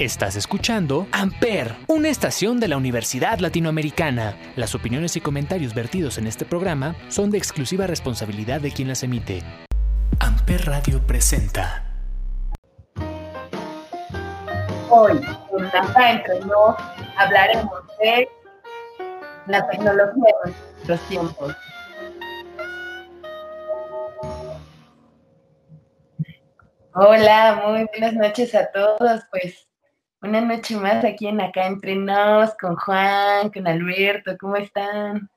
Estás escuchando Amper, una estación de la Universidad Latinoamericana. Las opiniones y comentarios vertidos en este programa son de exclusiva responsabilidad de quien las emite. Amper Radio presenta. Hoy, en la entre nos, hablaremos de la tecnología de tiempos. Hola, muy buenas noches a todos. Pues una noche más aquí en Acá Entre Nos, con Juan, con Alberto, ¿cómo están?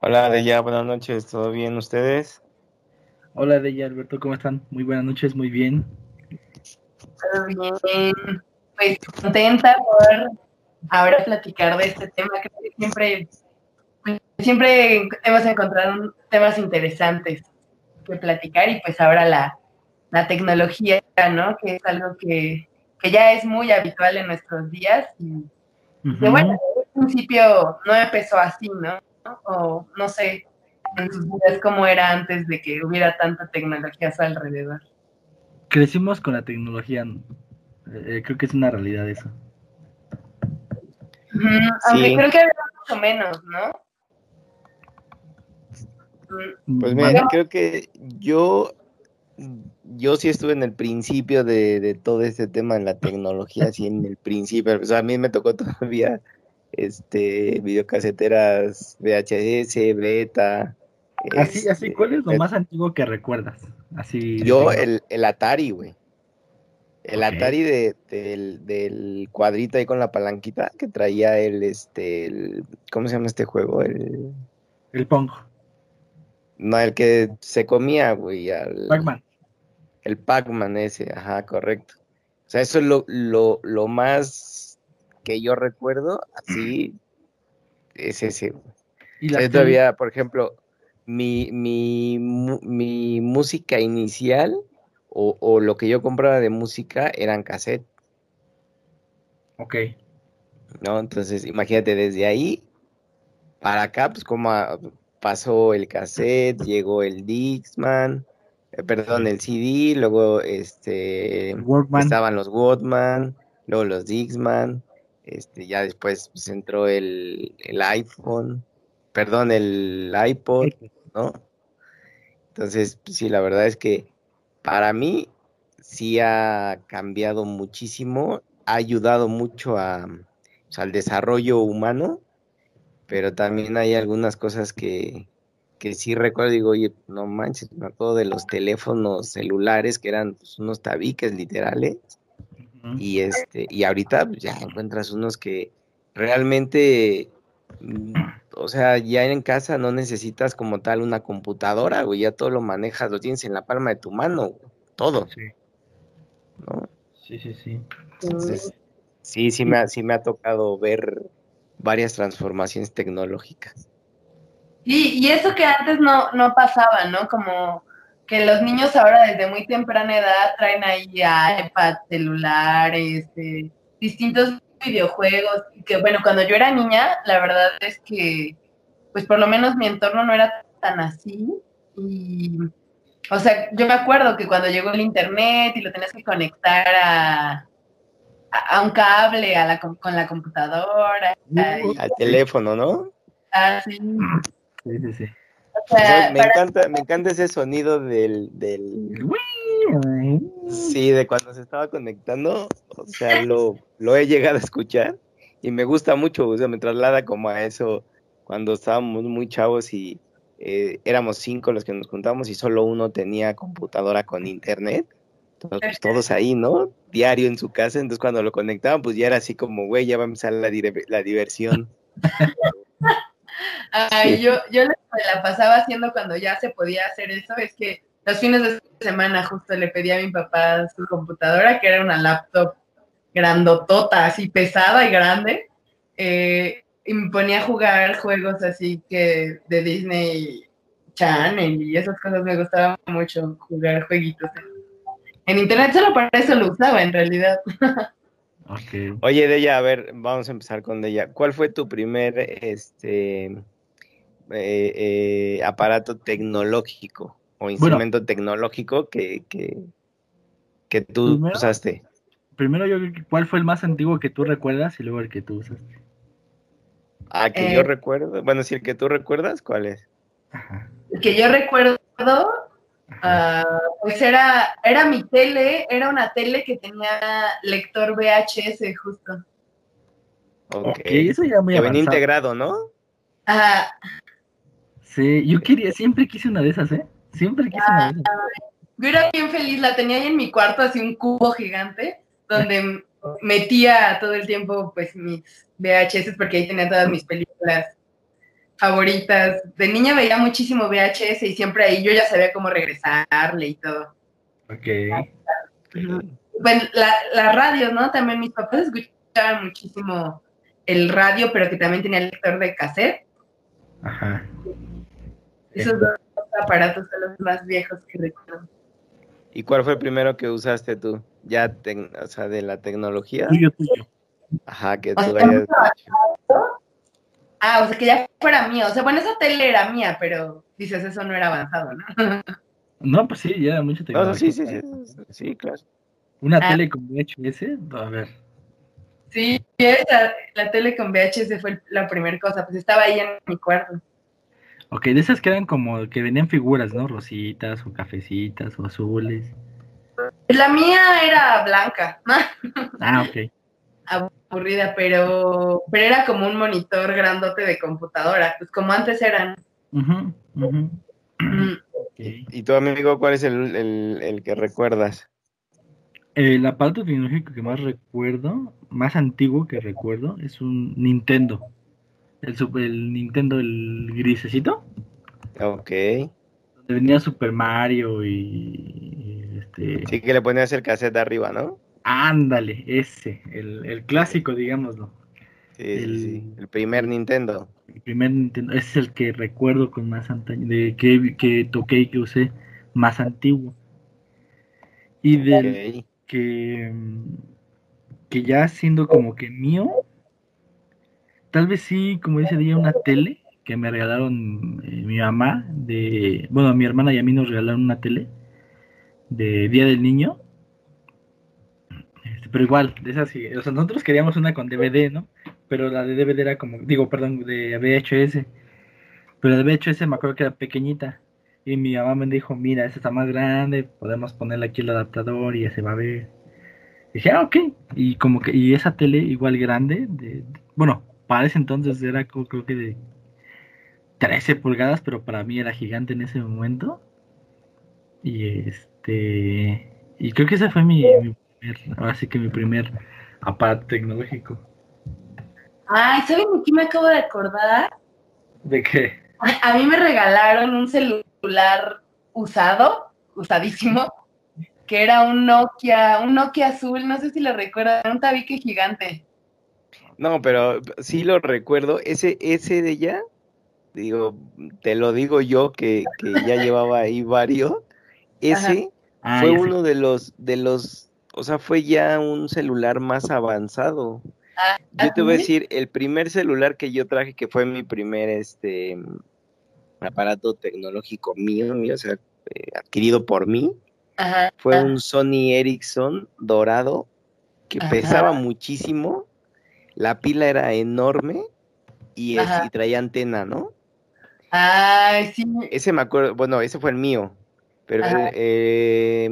Hola, Deya, buenas noches, ¿todo bien ustedes? Hola, Deya, Alberto, ¿cómo están? Muy buenas noches, muy bien. Todo bien, pues contenta por ahora platicar de este tema, creo que siempre, pues, siempre hemos encontrado temas interesantes que platicar y pues ahora la, la tecnología, ¿no? Que es algo que que ya es muy habitual en nuestros días y bueno, en principio no empezó así, ¿no? O no sé, en sus vidas cómo era antes de que hubiera tanta tecnología a su alrededor. Crecimos con la tecnología, eh, creo que es una realidad eso. Aunque creo que había mucho menos, ¿no? Pues mira, creo que yo yo sí estuve en el principio de, todo este tema en la tecnología, así en el principio. O sea, a mí me tocó todavía este videocaseteras VHS, beta. Así, así, ¿cuál es lo más antiguo que recuerdas? Así. Yo, el, el Atari, güey. El Atari de, del, cuadrito ahí con la palanquita que traía el, este, ¿cómo se llama este juego? El, el Pong. No, el que se comía, güey, al... Pac-Man. El Pac-Man ese, ajá, correcto. O sea, eso es lo, lo, lo más que yo recuerdo, así, es ese. ¿Y todavía, por ejemplo, mi, mi, mi música inicial o, o, lo que yo compraba de música eran cassette. Ok. ¿No? Entonces, imagínate, desde ahí para acá, pues como pasó el cassette, llegó el Dixman, eh, perdón, el CD, luego este estaban los Walkman, luego los Dixman, este ya después pues, entró el, iPhone, perdón, el iPod, ¿no? Entonces, pues, sí, la verdad es que para mí sí ha cambiado muchísimo, ha ayudado mucho a, pues, al desarrollo humano, pero también hay algunas cosas que, que sí recuerdo, digo, oye, no manches, me acuerdo de los teléfonos celulares que eran pues, unos tabiques literales. Y este, y ahorita pues, ya encuentras unos que realmente, mm, o sea, ya en casa no necesitas como tal una computadora, güey, ya todo lo manejas, lo tienes en la palma de tu mano, todo. Sí. Sí, sí, sí. Entonces, sí, sí me, sí me ha tocado ver varias transformaciones tecnológicas. Y, eso que antes no, no pasaba, ¿no? Como que los niños ahora desde muy temprana edad traen ahí iPad, celulares, este, distintos videojuegos. Y que bueno, cuando yo era niña, la verdad es que, pues por lo menos mi entorno no era tan así. Y, o sea, yo me acuerdo que cuando llegó el internet y lo tenías que conectar a, a, un cable a la, con la computadora. Al teléfono, ¿no? Ah, sí. Sí, sí, sí. me, encanta, me encanta ese sonido del, del... Sí, de cuando se estaba conectando, o sea, lo, lo he llegado a escuchar y me gusta mucho, o sea, me traslada como a eso cuando estábamos muy chavos y eh, éramos cinco los que nos juntamos y solo uno tenía computadora con internet. Todos ahí, ¿no? Diario en su casa, entonces cuando lo conectaban, pues ya era así como, güey, ya va a empezar la, la diversión. Ay, yo, yo la pasaba haciendo cuando ya se podía hacer eso, es que los fines de semana justo le pedí a mi papá su computadora, que era una laptop grandotota, así pesada y grande, eh, y me ponía a jugar juegos así que de Disney Channel y esas cosas me gustaba mucho jugar jueguitos. En internet solo para eso lo usaba en realidad. Oye, Deya, a ver, vamos a empezar con Deya. ¿Cuál fue tu primer este eh, eh, aparato tecnológico o instrumento tecnológico que, que, que tú usaste? primero yo creo que cuál fue el más antiguo que tú recuerdas y luego el que tú usaste. Ah, que yo Eh. recuerdo. Bueno, si el que tú recuerdas, ¿cuál es? Ajá. El que yo recuerdo, ah, pues era, era mi tele, era una tele que tenía lector VHS justo. Ok. Ok, eso ya muy Que venía integrado, ¿no? Ajá, Sí, yo quería, siempre quise una de esas, ¿eh? Siempre quise una de esas. yo era bien feliz, la tenía ahí en mi cuarto, así un cubo gigante, donde metía todo el tiempo pues mis VHS, porque ahí tenía todas mis películas favoritas. De niña veía muchísimo VHS y siempre ahí yo ya sabía cómo regresarle y todo. Ok. Bueno, la, la radio, ¿no? También mis papás escuchaban muchísimo el radio, pero que también tenía lector de cassette. Ajá. Esos dos aparatos son los más viejos que recuerdo. ¿Y cuál fue el primero que usaste tú? Ya, o sea, de la tecnología. Tuyo, tuyo. Ajá, que O tú sea, hayas. Ah, o sea, que ya fuera mío. O sea, bueno, esa tele era mía, pero dices, eso no era avanzado, ¿no? No, pues sí, ya era mucho No, tecnología. sí, sí, sí, sí, claro. Una Ah. tele con VHS, a ver. Sí, esa, la tele con VHS fue la primera cosa, pues estaba ahí en mi cuarto. Ok, de esas que eran como que venían figuras, ¿no? Rositas o cafecitas o azules. La mía era blanca, Ah, ok. Aburrida, pero, pero era como un monitor grandote de computadora, pues como antes eran. Mm. ¿Y tu amigo cuál es el, el, el que recuerdas? El aparato tecnológico que más recuerdo, más antiguo que recuerdo, es un Nintendo. El, super- el Nintendo, el grisecito, Ok. donde venía Super Mario y, y este... Sí que le ponías el cassette de arriba, ¿no? Ándale, ese, el, el clásico, digámoslo. Sí, El- sí. El primer Nintendo. El primer Nintendo, ese es el que recuerdo con más antaño, de que, que toqué y que usé más antiguo. Y del que, que ya siendo como que mío, tal vez sí, como dice día, una tele que me regalaron eh, mi mamá, de, bueno, a mi hermana y a mí nos regalaron una tele de Día del Niño. Pero igual, de esas o sea, nosotros queríamos una con DVD, ¿no? Pero la de DVD era como, digo, perdón, de VHS. Pero de VHS me acuerdo que era pequeñita. Y mi mamá me dijo, mira, esta está más grande, podemos ponerle aquí el adaptador y ya se va a ver. dije, ah, ok. Y como que, y esa tele igual grande, de, bueno, para ese entonces era co- creo que de 13 pulgadas, pero para mí era gigante en ese momento. Y este, y creo que ese fue mi primer, ahora sí que mi primer aparato tecnológico. Ay, ¿saben de qué me acabo de acordar? ¿De qué? A mí me regalaron un celular usado, usadísimo, que era un Nokia, un Nokia azul, no sé si lo recuerdan, un tabique gigante. No, pero sí lo recuerdo. Ese, ese de ella, digo, te lo digo yo que, que ya llevaba ahí varios. Ese Ah, fue ya uno de los, de los, o sea, fue ya un celular más avanzado. Ah, Yo te voy a decir, el primer celular que yo traje, que fue mi primer este aparato tecnológico mío, mío, o sea, eh, adquirido por mí, Ajá. fue un Sony Ericsson dorado que Ajá. pesaba muchísimo, la pila era enorme y, es- Ajá. y traía antena, ¿no? Ay, sí. Ese me acuerdo, bueno, ese fue el mío, pero eh,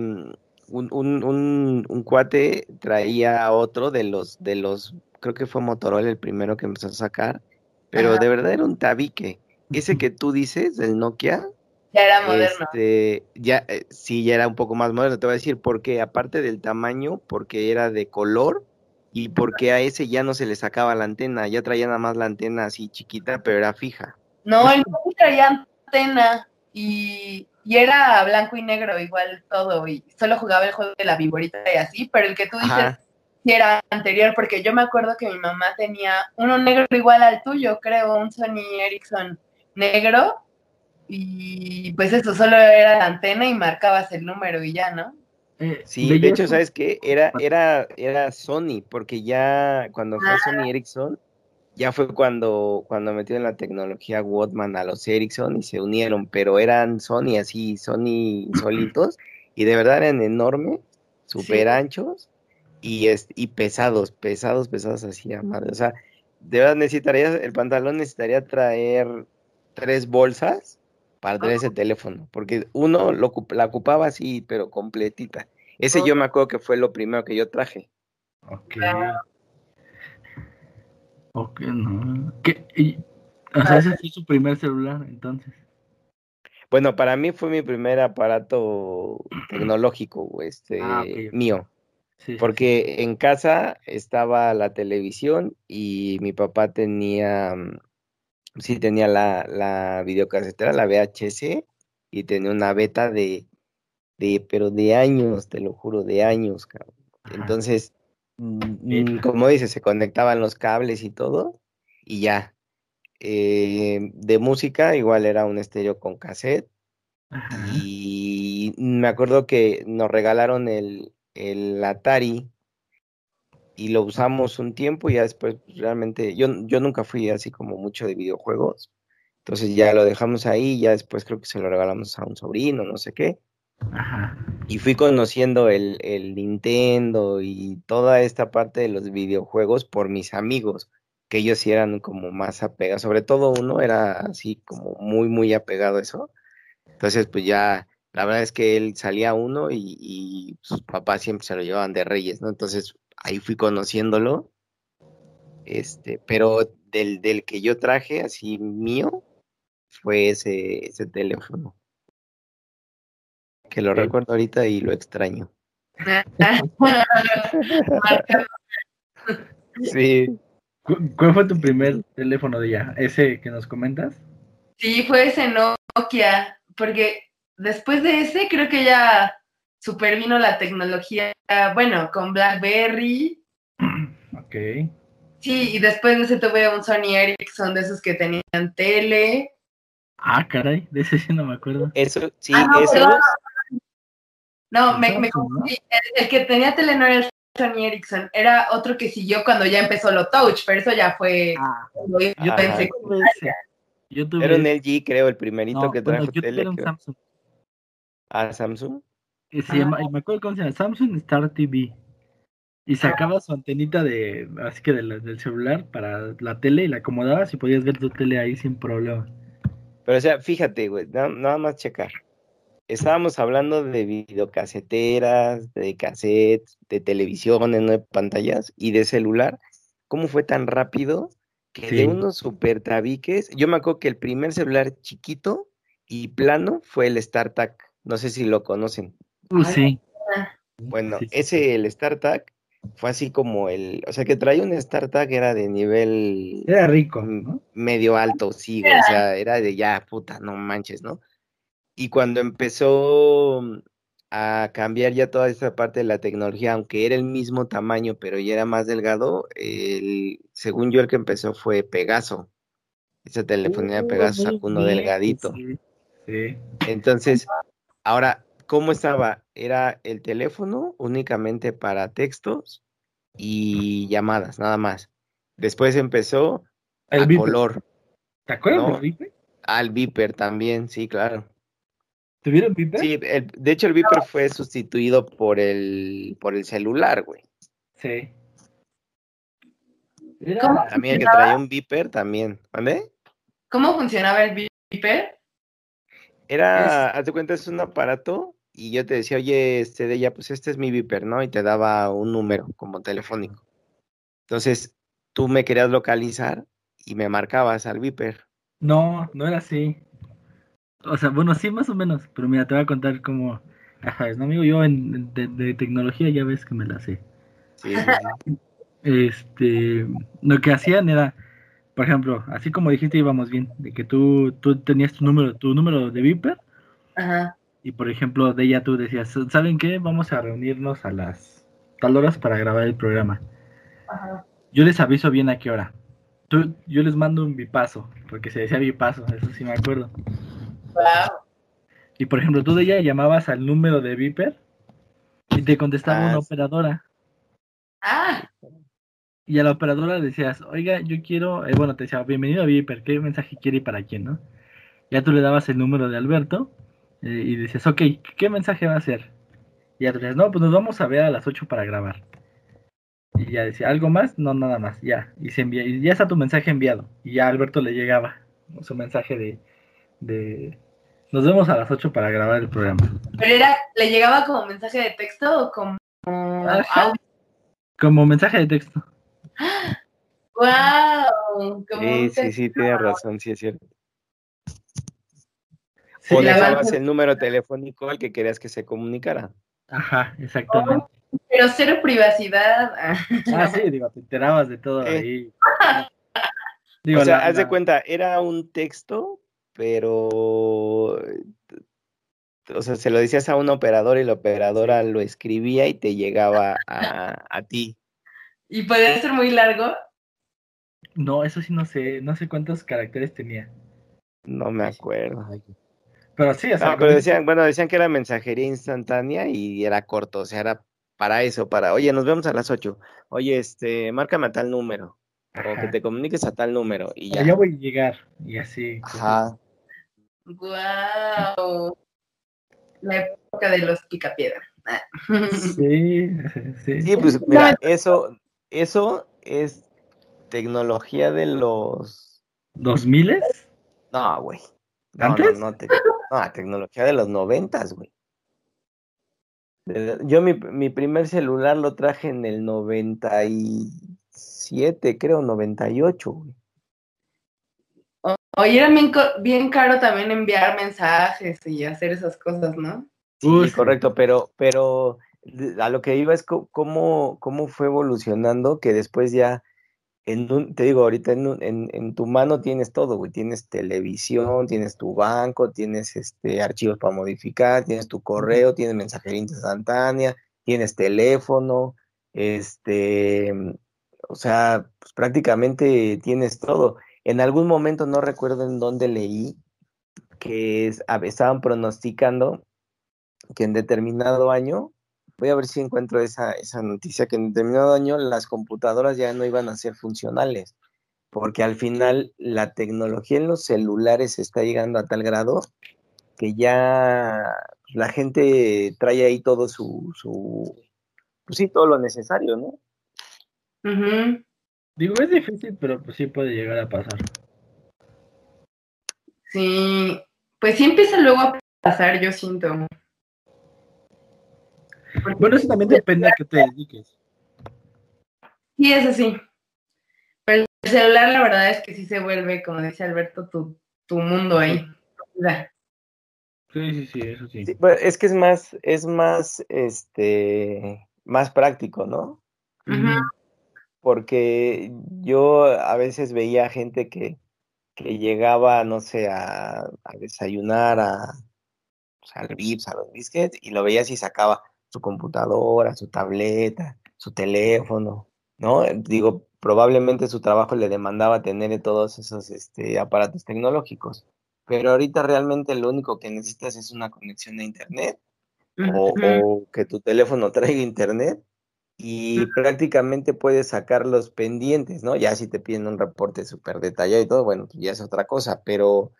un, un, un, un cuate traía otro de los, de los, creo que fue Motorola el primero que empezó a sacar, pero Ajá. de verdad era un tabique. Ese que tú dices, del Nokia, Ya era moderno. este, ya, eh, sí, ya era un poco más moderno, te voy a decir, porque aparte del tamaño, porque era de color y porque a ese ya no se le sacaba la antena, ya traía nada más la antena así chiquita, pero era fija. No, el Nokia traía antena y, y era blanco y negro igual todo y solo jugaba el juego de la viborita y así, pero el que tú dices Ajá. sí era anterior porque yo me acuerdo que mi mamá tenía uno negro igual al tuyo, creo, un Sony Ericsson negro y pues eso solo era la antena y marcabas el número y ya, ¿no? Eh, Sí, de hecho, ¿sabes qué? Era, era, era Sony, porque ya cuando fue Ah. Sony Ericsson, ya fue cuando, cuando metieron la tecnología Walkman a los Ericsson y se unieron, pero eran Sony así, Sony solitos, y de verdad eran enormes, súper anchos, y, es, y pesados, pesados, pesados así, madre. O sea, de verdad necesitaría, el pantalón necesitaría traer tres bolsas para traer ese teléfono, porque uno lo, la ocupaba así, pero completita. Ese yo me acuerdo que fue lo primero que yo traje. Ok. Ok, no. ¿Qué? Y, o sea, ese fue su primer celular, entonces. Bueno, para mí fue mi primer aparato tecnológico, este, ah, mío. porque en casa estaba la televisión y mi papá tenía, mm, sí tenía la, la videocasetera, la VHS, y tenía una beta de, de, pero de años, te lo juro, de años, cabrón. Entonces, mm, como dices, se conectaban los cables y todo, y ya, eh, de música, igual era un estéreo con cassette. Y me acuerdo que nos regalaron el, el, Atari y lo usamos un tiempo y ya después pues, realmente yo, yo nunca fui así como mucho de videojuegos. Entonces ya lo dejamos ahí, ya después creo que se lo regalamos a un sobrino, no sé qué. Y fui conociendo el, el Nintendo y toda esta parte de los videojuegos por mis amigos que ellos eran como más apegados, sobre todo uno era así como muy, muy apegado a eso. Entonces, pues ya, la verdad es que él salía uno y, sus papás siempre se lo llevaban de reyes, ¿no? Entonces, ahí fui conociéndolo. Este, pero del, del que yo traje así mío fue ese, ese teléfono. Que lo recuerdo ahorita y lo extraño. sí. ¿Cuál fue tu primer teléfono de ella? ¿Ese que nos comentas? Sí, fue ese Nokia, porque después de ese creo que ya supervino la tecnología, bueno, con BlackBerry. Ok. Sí, y después de ese tuve un Sony Ericsson de esos que tenían tele. Ah, caray, de ese sí no me acuerdo. Eso, sí, ah, no, eso. No, me, me confundí. El, el, que tenía tele no era el Sony Ericsson, era otro que siguió cuando ya empezó lo touch, pero eso ya fue. Ah, yo pensé yo tuve... Era un LG, creo, el primerito que trajo yo tele. Un Samsung. ¿Ah, Samsung? se llama, me acuerdo cómo se llama, Samsung Star TV. Y sacaba su antenita de, así que del celular para la tele y la acomodabas y podías ver tu tele ahí sin problema. Pero o sea, fíjate, güey, nada más checar estábamos hablando de videocaseteras, de cassettes, de televisiones, ¿no? de pantallas y de celular. ¿Cómo fue tan rápido que de unos super tabiques? Yo me acuerdo que el primer celular chiquito y plano fue el StarTAC. No sé si lo conocen. Uh, sí. Bueno, ese, el StarTAC, fue así como el, o sea, que traía un StarTAC era de nivel... Era rico, ¿no? Medio alto, sí, o sea, era de ya, puta, no manches, ¿no? Y cuando empezó mm, a cambiar ya toda esta parte de la tecnología, aunque era el mismo tamaño, pero ya era más delgado, el, según yo el que empezó fue Pegaso. Esa telefonía de uh, Pegaso sacó uno delgadito. Sí. Entonces, ahora, ¿cómo estaba? Era el teléfono únicamente para textos y llamadas, nada más. Después empezó el a color. ¿Te acuerdas del Viper? Al Viper también, sí, claro. ¿Tuvieron Viper? Sí, de hecho el Viper fue sustituido por el, por el celular, güey. Sí. También el que traía un Viper también. ¿Vale? ¿Cómo funcionaba el Viper? Era, haz de cuenta, es un aparato y yo te decía, oye, este de ella, pues este es mi Viper, ¿no? Y te daba un número como telefónico. Entonces, tú me querías localizar y me marcabas al Viper. No, no era así. O sea, bueno, sí, más o menos. Pero mira, te voy a contar cómo. Ajá, ¿no, amigo? Yo en, de, tecnología ya ves que me la sé. Sí, Este, lo que hacían era, por ejemplo, así como dijiste íbamos bien, de que tú, tú tenías tu número, tu número de Viper. Ajá. Y por ejemplo, de ella tú decías, ¿saben qué? Vamos a reunirnos a las tal horas para grabar el programa. Ajá. Yo les aviso bien a qué hora. Tú, yo les mando un bipaso, porque se decía bipaso, eso sí me acuerdo. Y por ejemplo, tú de ella llamabas al número de Viper y te contestaba una ah, operadora. Ah. Y a la operadora decías, oiga, yo quiero, eh, bueno, te decía, bienvenido a Viper, ¿qué mensaje quiere y para quién, no? Ya tú le dabas el número de Alberto eh, y decías, ok, ¿qué mensaje va a hacer? Y ya tú le decías, no, pues nos vamos a ver a las 8 para grabar. Y ya decía, ¿algo más? No, nada más, ya. Y se envía, y ya está tu mensaje enviado. Y ya a Alberto le llegaba su mensaje de, de nos vemos a las 8 para grabar el programa. ¿Pero era, le llegaba como mensaje de texto o como audio? Como mensaje de texto. ¡Wow! Sí, sí, sí, tienes razón, sí es cierto. Sí, o dejabas el número telefónico al que querías que se comunicara. Ajá, exactamente. Oh, pero cero privacidad. Ah, sí, digo, te enterabas de todo eh. ahí. Digo, o sea, haz de cuenta, era un texto, pero. O sea, se lo decías a un operador y la operadora lo escribía y te llegaba a, a ti. ¿Y podía ser muy largo? No, eso sí no sé, no sé cuántos caracteres tenía. No me acuerdo. Pero sí, o sea, pero decían, bueno, decían que era mensajería instantánea y era corto, o sea, era para eso, para, oye, nos vemos a las 8. Oye, este, márcame a tal número. O que te comuniques a tal número y ya. Ya voy a llegar y así. Ajá. Wow. La época de los picapiedra. Sí, sí. Sí, pues mira, eso, eso es tecnología de los... ¿Dos miles? No, güey. ¿Antes? No, no, tecnología de los noventas, güey. Yo mi, mi, primer celular lo traje en el 97, creo, 98, güey. Oye, era bien, bien caro también enviar mensajes y hacer esas cosas, ¿no? Sí, correcto, pero, pero a lo que iba es cómo, cómo fue evolucionando, que después ya te digo, ahorita en, tu mano tienes todo, güey. Tienes televisión, tienes tu banco, tienes este archivos para modificar, tienes tu correo, tienes mensajería instantánea, tienes teléfono, este, o sea, pues prácticamente tienes todo. En algún momento no recuerdo en dónde leí que estaban pronosticando que en determinado año voy a ver si encuentro esa, esa noticia que en determinado año las computadoras ya no iban a ser funcionales, porque al final la tecnología en los celulares está llegando a tal grado que ya la gente trae ahí todo su, su pues sí, todo lo necesario, ¿no? Digo, es difícil, pero pues sí puede llegar a pasar. Sí, pues sí empieza luego a pasar, yo siento. Bueno, eso también depende a qué te dediques. Sí, eso sí. Pero el celular, la verdad es que sí se vuelve, como dice Alberto, tu, tu mundo ahí. Sí, sí, sí, eso sí. es que es más, es más, este, más práctico, ¿no? Porque yo a veces veía gente que, que llegaba, no sé, a, a desayunar a, pues, al VIPS, a los biscuits, y lo veías y sacaba su computadora, su tableta, su teléfono, ¿no? Digo, probablemente su trabajo le demandaba tener todos esos este, aparatos tecnológicos, pero ahorita realmente lo único que necesitas es una conexión a Internet o, que tu teléfono traiga Internet y prácticamente puedes sacar los pendientes, ¿no? Ya si te piden un reporte súper detallado y todo, bueno, pues ya es otra cosa, pero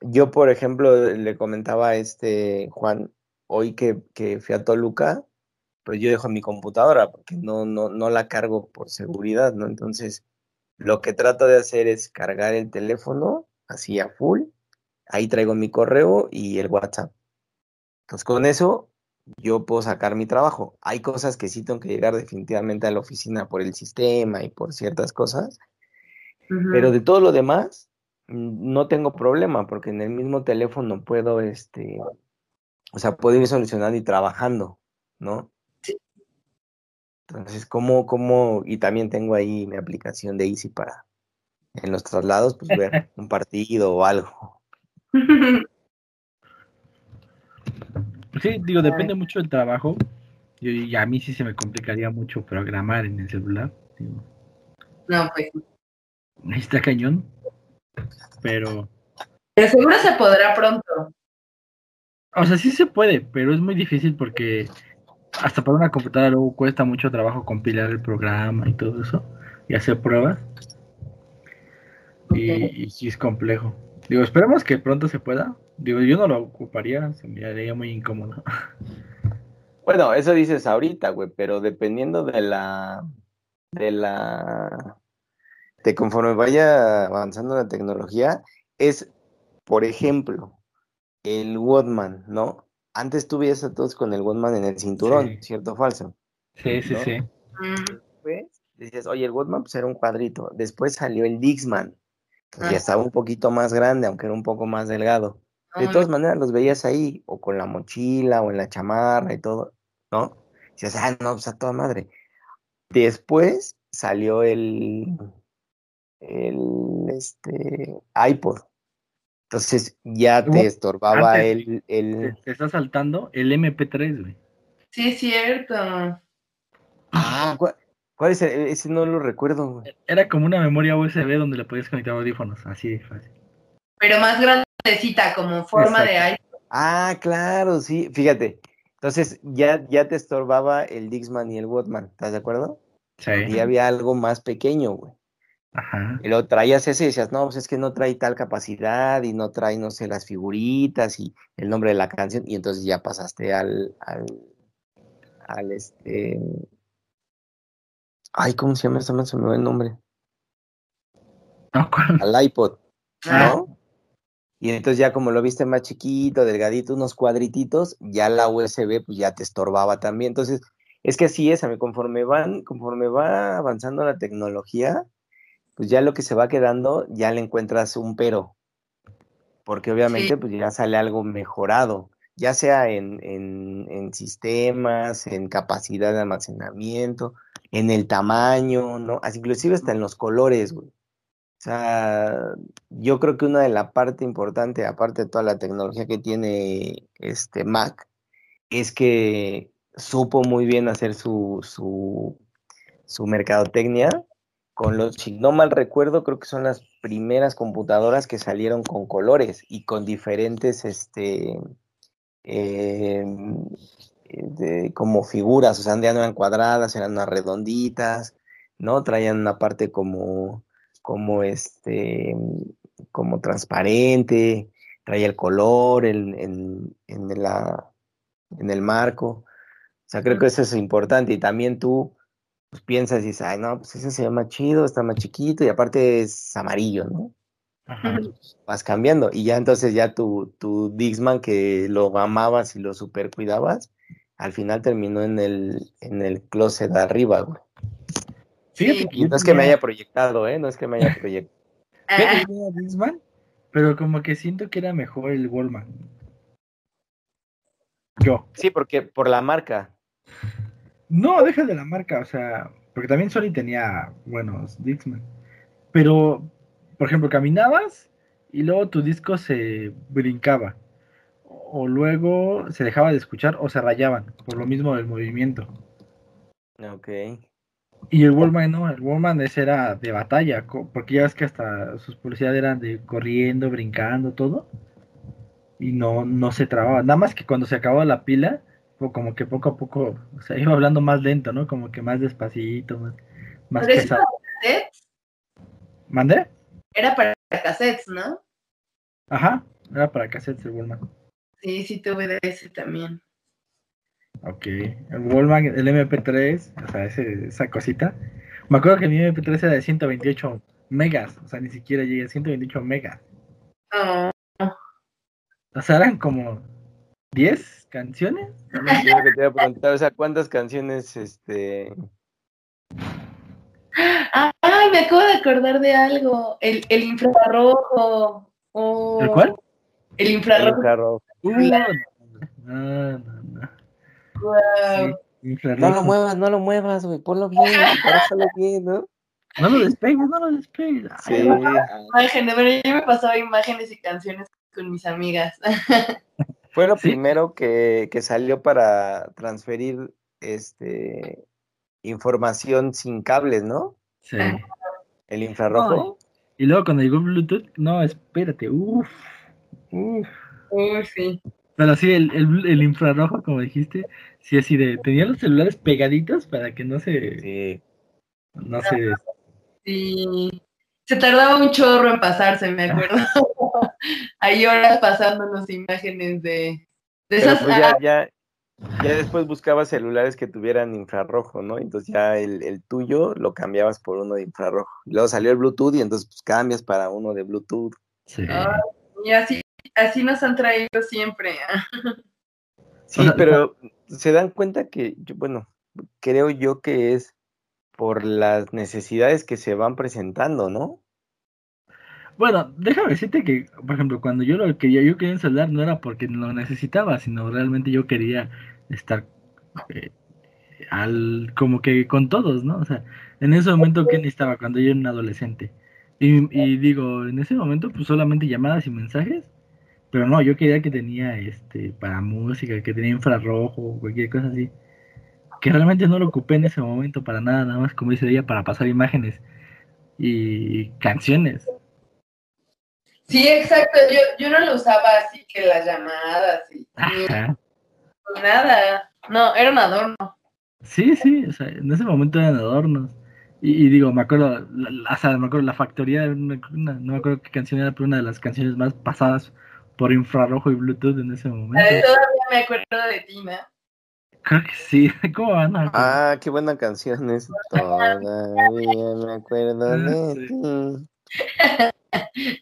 yo, por ejemplo, le comentaba a este Juan, hoy que, que fui a Toluca, pues yo dejo mi computadora porque no, no, no la cargo por seguridad, ¿no? Entonces, lo que trato de hacer es cargar el teléfono así a full, ahí traigo mi correo y el WhatsApp. Entonces, con eso yo puedo sacar mi trabajo. Hay cosas que sí tengo que llegar definitivamente a la oficina por el sistema y por ciertas cosas, pero de todo lo demás no tengo problema porque en el mismo teléfono puedo este o sea, puedo ir solucionando y trabajando, ¿no? Sí. Entonces, ¿cómo, cómo, y también tengo ahí mi aplicación de Easy para en los traslados, pues ver un partido o algo. Sí, digo, depende mucho del trabajo. Y a mí sí se me complicaría mucho programar en el celular. No, pues. Ahí está cañón. Pero. Pero seguro se podrá pronto. O sea, sí se puede, pero es muy difícil porque hasta para una computadora luego cuesta mucho trabajo compilar el programa y todo eso y hacer pruebas. Y, sí es complejo. Digo, esperemos que pronto se pueda. Digo, yo no lo ocuparía, se me haría muy incómodo. Bueno, eso dices ahorita, güey, pero dependiendo de la de la de conforme vaya avanzando la tecnología es, por ejemplo, el Walkman, ¿no? Antes tú veías a todos con el Walkman en el cinturón, ¿cierto o falso? Sí, sí, sí. Después decías, oye, el Walkman pues era un cuadrito. Después salió el Dixman, pues ya estaba un poquito más grande, aunque era un poco más delgado. De todas maneras los veías ahí, o con la mochila, o en la chamarra y todo, ¿no? Decías, ah, no, pues a toda madre. Después salió el, el este, iPod. Entonces ya te estorbaba el, el... Te, está saltando el MP3, güey. Sí, es cierto. Ah, ¿cuál, es ese? no lo recuerdo. Era como una memoria USB donde le podías conectar audífonos, así de fácil. Pero más como forma de iPod. Ah, claro, sí. Fíjate. Entonces ya, ya te estorbaba el Dixman y el Walkman, ¿estás de acuerdo? Sí. Y había algo más pequeño, güey. Y lo traías ese y decías, no, pues es que no trae tal capacidad y no trae, no sé, las figuritas y el nombre de la canción. Y entonces ya pasaste al, al, al este. Ay, ¿cómo se llama? Se me, se me el nombre. al iPod, ah. ¿no? Y entonces ya como lo viste más chiquito, delgadito, unos cuadrititos, ya la USB pues ya te estorbaba también. Entonces, es que así es, a mí conforme van, conforme va avanzando la tecnología, pues ya lo que se va quedando, ya le encuentras un pero, porque obviamente pues ya sale algo mejorado, ya sea en, en, sistemas, en capacidad de almacenamiento, en el tamaño, ¿no? Así, inclusive hasta en los colores, güey. Sea, yo creo que una de la parte importante, aparte de toda la tecnología que tiene este Mac, es que supo muy bien hacer su, su, su mercadotecnia con los, si no mal recuerdo, creo que son las primeras computadoras que salieron con colores y con diferentes, este, em, como figuras, o sea, ya no eran cuadradas, eran más redonditas, ¿no? Traían una parte como, como este, como transparente, traía el color en, en, en, la, en el marco. O sea, creo que eso es importante y también tú pues piensas y dices, ay, no, pues ese se llama chido, está más chiquito y aparte es amarillo, ¿no? Ajá. Vas cambiando y ya entonces ya tu, tu Dixman que lo amabas y lo super cuidabas, al final terminó en el, en el closet de arriba, güey. Sí, y no es que me haya proyectado, ¿eh? No es que me haya proyectado. Dixman, pero como que siento que era mejor el Wallman. Yo. Sí, porque por la marca. No, deja de la marca, o sea, porque también Sony tenía buenos Dixman. Pero, por ejemplo, caminabas y luego tu disco se brincaba. O luego se dejaba de escuchar o se rayaban, por lo mismo del movimiento. Ok. Y el Wallman no, el Wallman ese era de batalla, porque ya ves que hasta sus publicidades eran de corriendo, brincando, todo. Y no, no se trababa. Nada más que cuando se acababa la pila, como que poco a poco, o sea, iba hablando más lento, ¿no? Como que más despacito, más, más pesado. Era cassettes? ¿Mandé? Era para cassettes, ¿no? Ajá, era para cassettes el Wallman. Sí, sí tuve de ese también. Ok, el Wallman, el MP3, o sea, ese, esa cosita. Me acuerdo que mi MP3 era de 128 megas, o sea, ni siquiera llegué a 128 megas. Oh. O sea, eran como 10 canciones. Yo que te iba a preguntar, o sea, ¿cuántas canciones este Ay, me acabo de acordar de algo. El, el infrarrojo. Oh, ¿El cuál? El infrarrojo. Uh, no, no, no. No lo muevas, no lo muevas, güey. Ponlo bien, bien, ¿no? No lo despegues, no lo despegues. Sí. Imágenes, bueno, yo me pasaba imágenes y canciones con mis amigas. Fue lo primero que, que, salió para transferir este información sin cables, ¿no? Sí. El infrarrojo. y luego cuando llegó Bluetooth, no, espérate, uff. Uff. Uff, sí. Pero sí, el, el, el, infrarrojo, como dijiste, sí, así de. Tenía los celulares pegaditos para que no se. Sí. No se. Sí. Se tardaba un chorro en pasarse, me acuerdo. Hay horas pasándonos imágenes de, de esas. Pues ya, ya, Ya después buscabas celulares que tuvieran infrarrojo, ¿no? Entonces ya el, el tuyo lo cambiabas por uno de infrarrojo. Luego salió el Bluetooth y entonces pues cambias para uno de Bluetooth. Sí. Ah, y así, así nos han traído siempre. Sí, pero se dan cuenta que, yo- bueno, creo yo que es por las necesidades que se van presentando, ¿no? Bueno, déjame decirte que, por ejemplo, cuando yo lo quería, yo quería celular no era porque lo necesitaba, sino realmente yo quería estar eh, al como que con todos, ¿no? O sea, en ese momento que necesitaba cuando yo era un adolescente. Y, y digo, en ese momento pues solamente llamadas y mensajes, pero no, yo quería que tenía este para música, que tenía infrarrojo, cualquier cosa así. Que realmente no lo ocupé en ese momento para nada, nada más como dice ella, para pasar imágenes y canciones. Sí, exacto. Yo, yo no lo usaba así que las llamadas y Ajá. nada. No, era un adorno. Sí, sí, o sea, en ese momento eran adornos. Y, y digo, me acuerdo, la, o sea, me acuerdo la factoría, una- no me acuerdo qué canción era, pero una de las canciones más pasadas por infrarrojo y Bluetooth en ese La momento. todavía me acuerdo de ti, ¿no? Creo que sí, ¿cómo van? Ah, qué buena canción es. Todavía me acuerdo Ah, de sí. ti.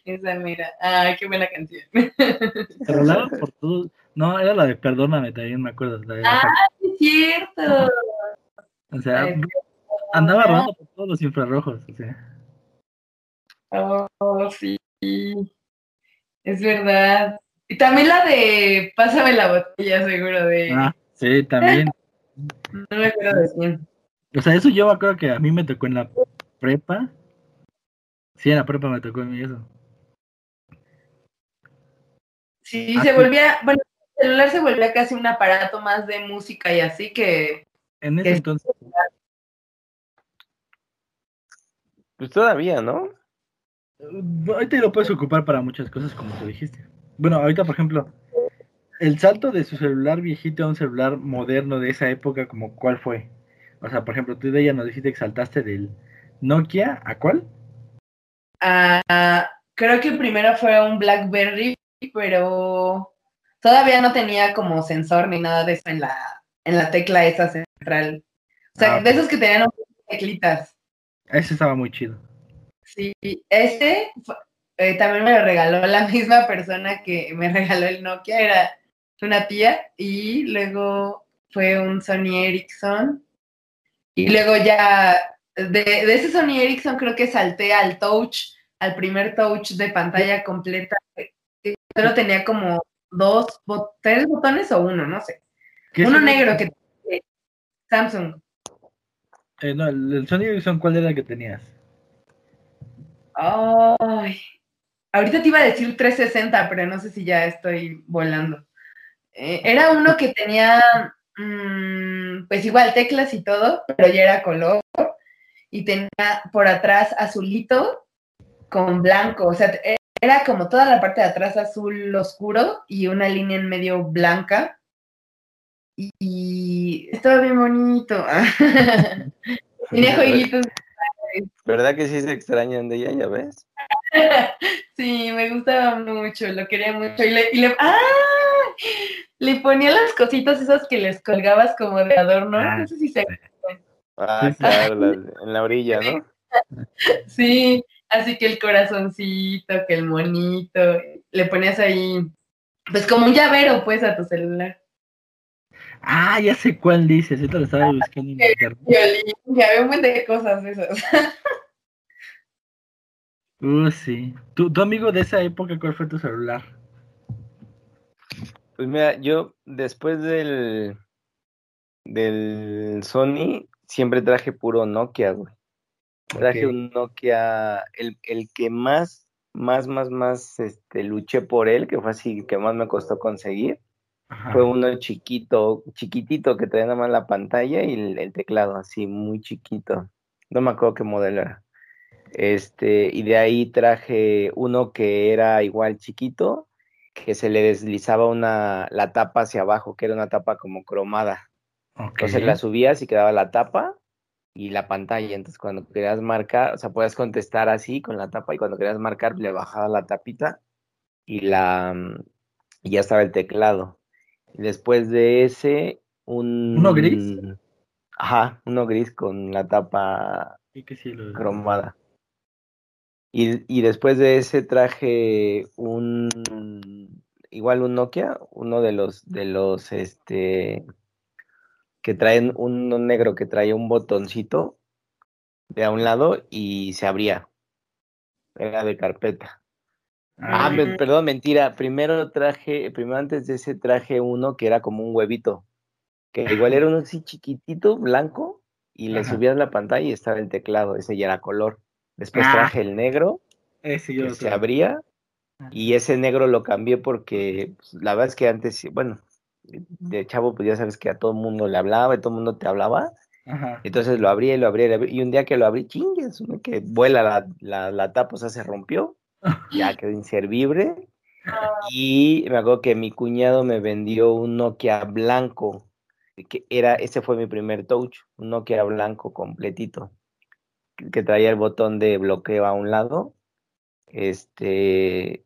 Esa mira. Ay, qué buena canción. Se rolaban por todos. No, era la de Perdóname también, me acuerdo. la de la Ah, Es cierto. o sea, Ay, andaba rodando por todos los infrarrojos. O sea. Oh, sí. Es verdad. Y también la de Pásame la botella, seguro, de. Ah, sí, también. No me acuerdo de quién. O sea, eso yo me acuerdo que a mí me tocó en la prepa. Sí, en la prepa me tocó a mí eso. Sí, Ah, se sí. volvía. Bueno, el celular se volvía casi un aparato más de música y así que. En ese Es- entonces. Pues todavía, ¿no? Uh, Ahorita lo puedes ocupar para muchas cosas, como tú dijiste. Bueno, ahorita, por ejemplo, el salto de su celular viejito a un celular moderno de esa época, como ¿cuál fue? O sea, por ejemplo, tú de ella nos dijiste que saltaste del Nokia, ¿a cuál? ah, creo que primero fue un Blackberry, pero todavía no tenía como sensor ni nada de eso en la, en la tecla esa central. O sea, Ah, de esos que tenían teclitas. Ese estaba muy chido. Sí, este eh, también me lo regaló la misma persona que me regaló el Nokia, era una tía, y luego fue un Sony Ericsson, y luego ya, de, de ese Sony Ericsson creo que salté al touch, al primer touch de pantalla completa, solo tenía como dos, tres botones o uno, no sé. ¿Qué Uno negro que Samsung. Eh, no, el, el Sony Ericsson, ¿cuál era el que tenías? Ay, ahorita te iba a decir 360, pero no sé si ya estoy volando. Eh, era uno que tenía, mm, pues igual teclas y todo, pero ya era color y tenía por atrás azulito con blanco, o sea, era como toda la parte de atrás azul oscuro y una línea en medio blanca. Y, y estaba bien bonito. Tenía jueguitos ¿Verdad que sí se extrañan de ella, ya ves? Sí, me gustaba mucho, lo quería mucho. Y le, y le, ¡ah! le ponía las cositas esas que les colgabas como de adorno. Ah, No sé si se... Ah, claro, la- en la orilla, ¿no? Sí, así que el corazoncito, que el monito. Le ponías ahí, pues como un llavero, pues, a tu celular. Ah, ya sé cuál dices. Ahorita lo estaba buscando en internet. Violín, ya había un montón de cosas esas. Uh, sí. ¿Tu, tu amigo de esa época, ¿cuál fue tu celular? Pues mira, yo después del, del Sony siempre traje puro Nokia, güey. Traje un Nokia, el, el que más, más, más, más, este, luché por él, que fue así, que más me costó conseguir. Ajá. Fue uno chiquito, chiquitito, que traía nada más la pantalla y el, el teclado, así, muy chiquito. No me acuerdo qué modelo era. Este, y de ahí traje uno que era igual chiquito, que se le deslizaba una, la tapa hacia abajo, que era una tapa como cromada. Entonces la subías y quedaba la tapa y la pantalla. Entonces cuando querías marcar, o sea, podías contestar así con la tapa y cuando querías marcar le bajaba la tapita y la y ya estaba el teclado. Después de ese un... ¿Uno gris? Ajá, uno gris con la tapa Sí, que sí, lo- cromada. Y, y después de ese traje un igual un Nokia, uno de los de los este que traen uno negro que trae un botoncito de a un lado y se abría. Era de carpeta. Ah, Ah, me- perdón, mentira. Primero traje, primero antes de ese traje uno que era como un huevito, que igual era uno así chiquitito, blanco, y le Ajá. subías la pantalla y estaba el teclado, ese ya era color. Después Ah. traje el negro, ese yo que se abría, Ajá. y ese negro lo cambié porque pues, la verdad es que antes, bueno, de chavo, pues ya sabes que a todo el mundo le hablaba y todo el mundo te hablaba. Ajá. Entonces lo abrí y lo abrí, y lo abrí, y un día que lo abrí, chingues, que vuela la, la, la tapa, o sea, se rompió, ya quedó inservible. Y me acuerdo que mi cuñado me vendió un Nokia blanco, que era, ese fue mi primer touch, un Nokia blanco completito, que traía el botón de bloqueo a un lado. Este,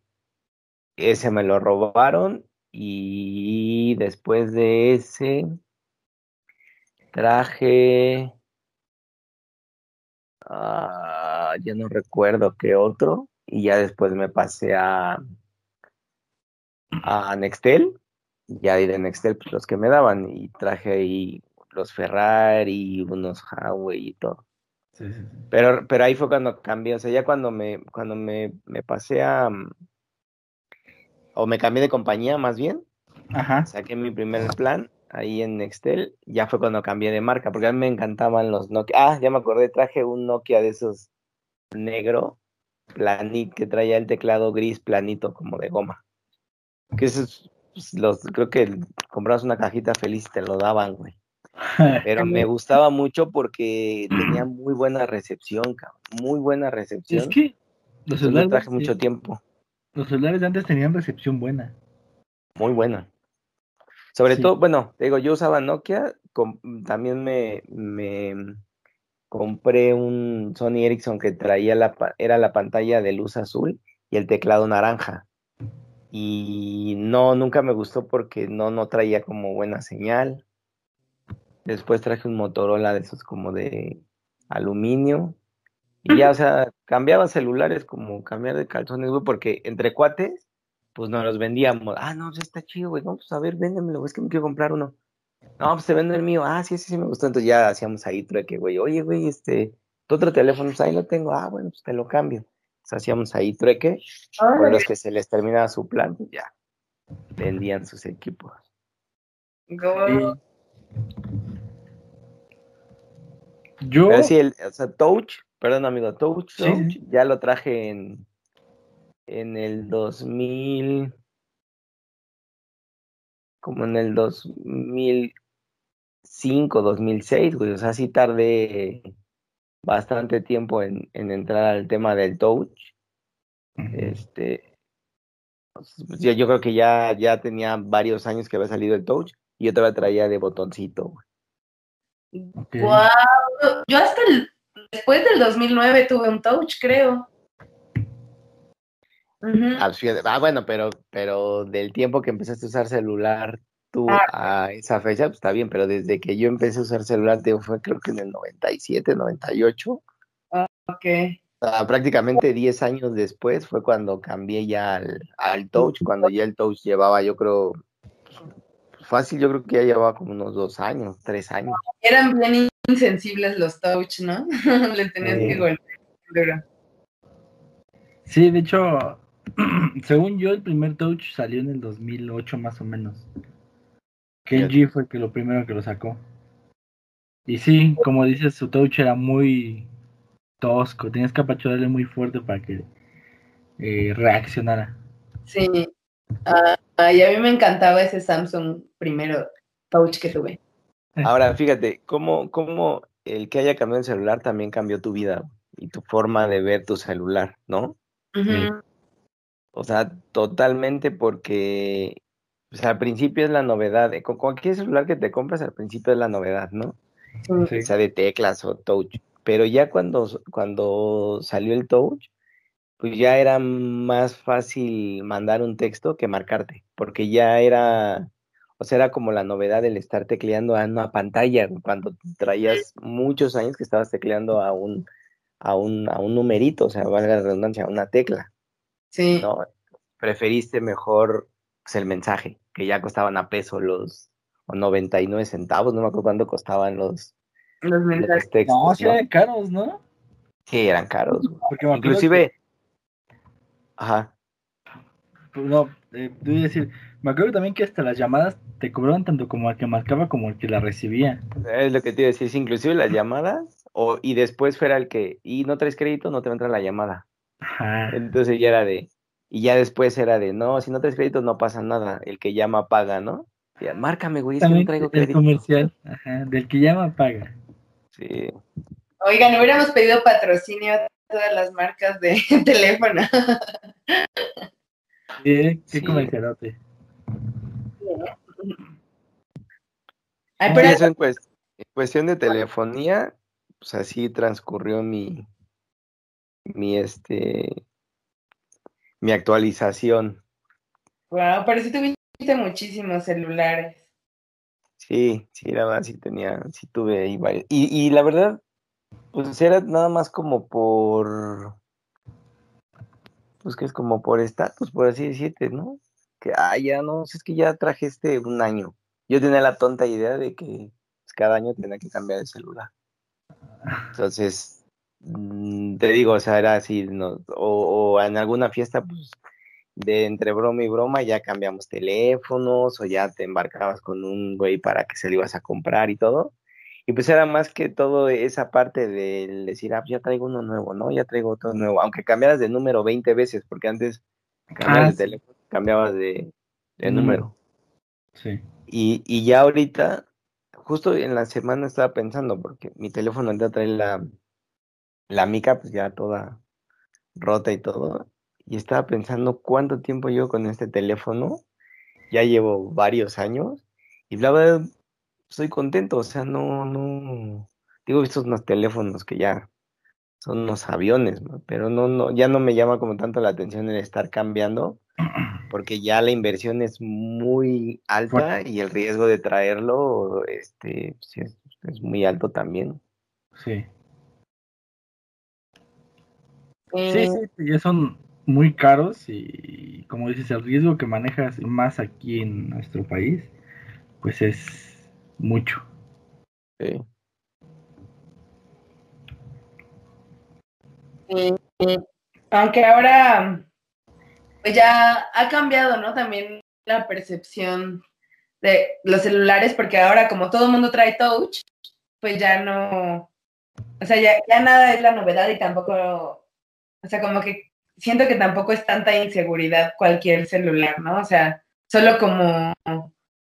ese me lo robaron y después de ese traje, ah, ya no recuerdo qué otro, y ya después me pasé a, a Nextel, y ya de Nextel pues, los que me daban, y traje ahí los Ferrari, unos Huawei y todo. Sí, sí, sí. Pero, pero ahí fue cuando cambié, o sea, ya cuando me, cuando me, me pasé a, o me cambié de compañía más bien, Ajá. saqué mi primer plan ahí en Nextel, ya fue cuando cambié de marca, porque a mí me encantaban los Nokia. Ah, ya me acordé, traje un Nokia de esos negro, planito, que traía el teclado gris planito, como de goma. Que esos, pues, los, creo que comprabas una cajita feliz y te lo daban, güey. Pero me gustaba mucho porque tenía muy buena recepción, cabrón. Muy buena recepción. Es que los celulares, traje mucho tiempo. los celulares de antes tenían recepción buena. Muy buena. Sobre Sí. todo, bueno, te digo, yo usaba Nokia, también me, me compré un Sony Ericsson que traía la, era la pantalla de luz azul y el teclado naranja. Y no, nunca me gustó porque no, no traía como buena señal. Después traje un Motorola de esos como de aluminio. Y ya, o sea, cambiaba celulares como cambiar de calzones, güey, porque entre cuates, pues nos los vendíamos. Ah, no, pues está chido, güey. Vamos a ver, véndemelo, es que me quiero comprar uno. No, pues te vendo el mío. Ah, sí, sí, sí, me gustó. Entonces ya hacíamos ahí trueque, güey. Oye, güey, este, tu otro teléfono, pues ahí lo tengo. Ah, bueno, pues te lo cambio. Entonces hacíamos ahí trueque. Por los que se les terminaba su plan, pues ya vendían sus equipos. Go- Yo, Pero sí, el, o sea, Touch, perdón, amigo, Touch, Sí, Touch, sí. ya lo traje en, en el 2000, como en el 2005, 2006, güey, o sea, sí tardé bastante tiempo en, en entrar al tema del Touch, este, pues, yo, yo creo que ya, ya tenía varios años que había salido el Touch, y yo todavía traía de botoncito, güey. Guau, Yo hasta el, después del 2009 tuve un touch, creo. Ujú. Ah, ah, bueno, pero, pero del tiempo que empezaste a usar celular tú Ah. a esa fecha, pues está bien, pero desde que yo empecé a usar celular, te fue creo que en el 97, 98, o Ok. sea, prácticamente 10 años después fue cuando cambié ya al, al Touch, cuando ya el Touch llevaba, yo creo, pues, fácil, yo creo que ya llevaba como unos dos años, tres años. Eran bien insensibles los touch, ¿no? Le tenías Sí. que golpear. Sí, de hecho, según yo, el primer Touch salió en el 2008 más o menos. Kenji fue que lo primero que lo sacó. Y sí, como dices, su Touch era muy tosco. Tenías que apachurrarle muy fuerte para que eh, reaccionara. Sí. Ah, y a mí me encantaba ese Samsung primero touch que tuve. Ahora, fíjate, cómo, cómo el que haya cambiado el celular también cambió tu vida y tu forma de ver tu celular, ¿no? O sea, totalmente porque, sea, al principio es la novedad. eh, Con cualquier celular que te compras, al principio es la novedad, ¿no? Sí. O sea, de teclas o touch. Pero ya cuando, cuando salió el touch, pues ya era más fácil mandar un texto que marcarte, porque ya era, o sea, era como la novedad del estar tecleando a una pantalla, cuando traías muchos años que estabas tecleando a un, a un, a un numerito, o sea, valga la redundancia, a una tecla. Sí. ¿no? Preferiste mejor pues, el mensaje, que ya costaban a peso los, o 99 centavos, no me acuerdo cuánto costaban los, Los mensajes. los textos. No, sí ¿no? eran caros, ¿no? Sí, eran caros. güey. Porque Inclusive, ajá, no, eh, te voy a decir, me acuerdo también que hasta las llamadas te cobraban tanto como el que marcaba como el que la recibía. es lo que te iba a decir, inclusive las llamadas, o, y después fuera el que, y no traes crédito, no te va a entrar la llamada. Ajá. Entonces ya era de, y ya después era de, no, si no traes crédito no pasa nada, el que llama paga, ¿no? Ya, márcame, güey, es que no traigo el crédito. comercial, ajá, del que llama paga. Sí, Oigan, hubiéramos pedido patrocinio a todas las marcas de teléfono. Eh, qué Sí. comercialote. Ay, Sí, pero eso en, en cuestión de telefonía, pues así transcurrió mi, mi este, mi actualización. Wow, pero sí tuviste muchísimos celulares. Sí, sí, la verdad sí tenía, sí tuve ahí varios. Y, y la verdad, pues era nada más como por, pues que es como por estatus, por así decirte, ¿no? Que, ah, ya no, es que ya traje este un año. Yo tenía la tonta idea de que pues, cada año tenía que cambiar de celular. Entonces, te digo, o sea, era así, ¿no? O, o en alguna fiesta, pues, de entre broma y broma ya cambiamos teléfonos o ya te embarcabas con un güey para que se lo ibas a comprar y todo. Y pues era más que todo esa parte del decir, ah, ya traigo uno nuevo, ¿no? Ya traigo otro nuevo. Aunque cambiaras de número 20 veces, porque antes cambiabas Ah, de teléfono, cambiabas de, de Mm. número. Sí. Y, y ya ahorita, justo en la semana estaba pensando, porque mi teléfono ahorita trae la, la mica, pues ya toda rota y todo. Y estaba pensando cuánto tiempo llevo con este teléfono. Ya llevo varios años. Y la verdad, estoy contento. O sea, no, no. Digo, estos unos teléfonos que ya son unos aviones, pero no, no, ya no me llama como tanto la atención el estar cambiando porque ya la inversión es muy alta y el riesgo de traerlo este, sí es, es muy alto también. Sí. Eh, Sí, sí, ya son muy caros y como dices, el riesgo que manejas más aquí en nuestro país, pues es mucho. Sí. eh, eh, aunque ahora, pues ya ha cambiado, ¿no? También la percepción de los celulares, porque ahora como todo el mundo trae touch, pues ya no, o sea, ya, ya nada es la novedad y tampoco, o sea, como que siento que tampoco es tanta inseguridad cualquier celular, ¿no? O sea, solo como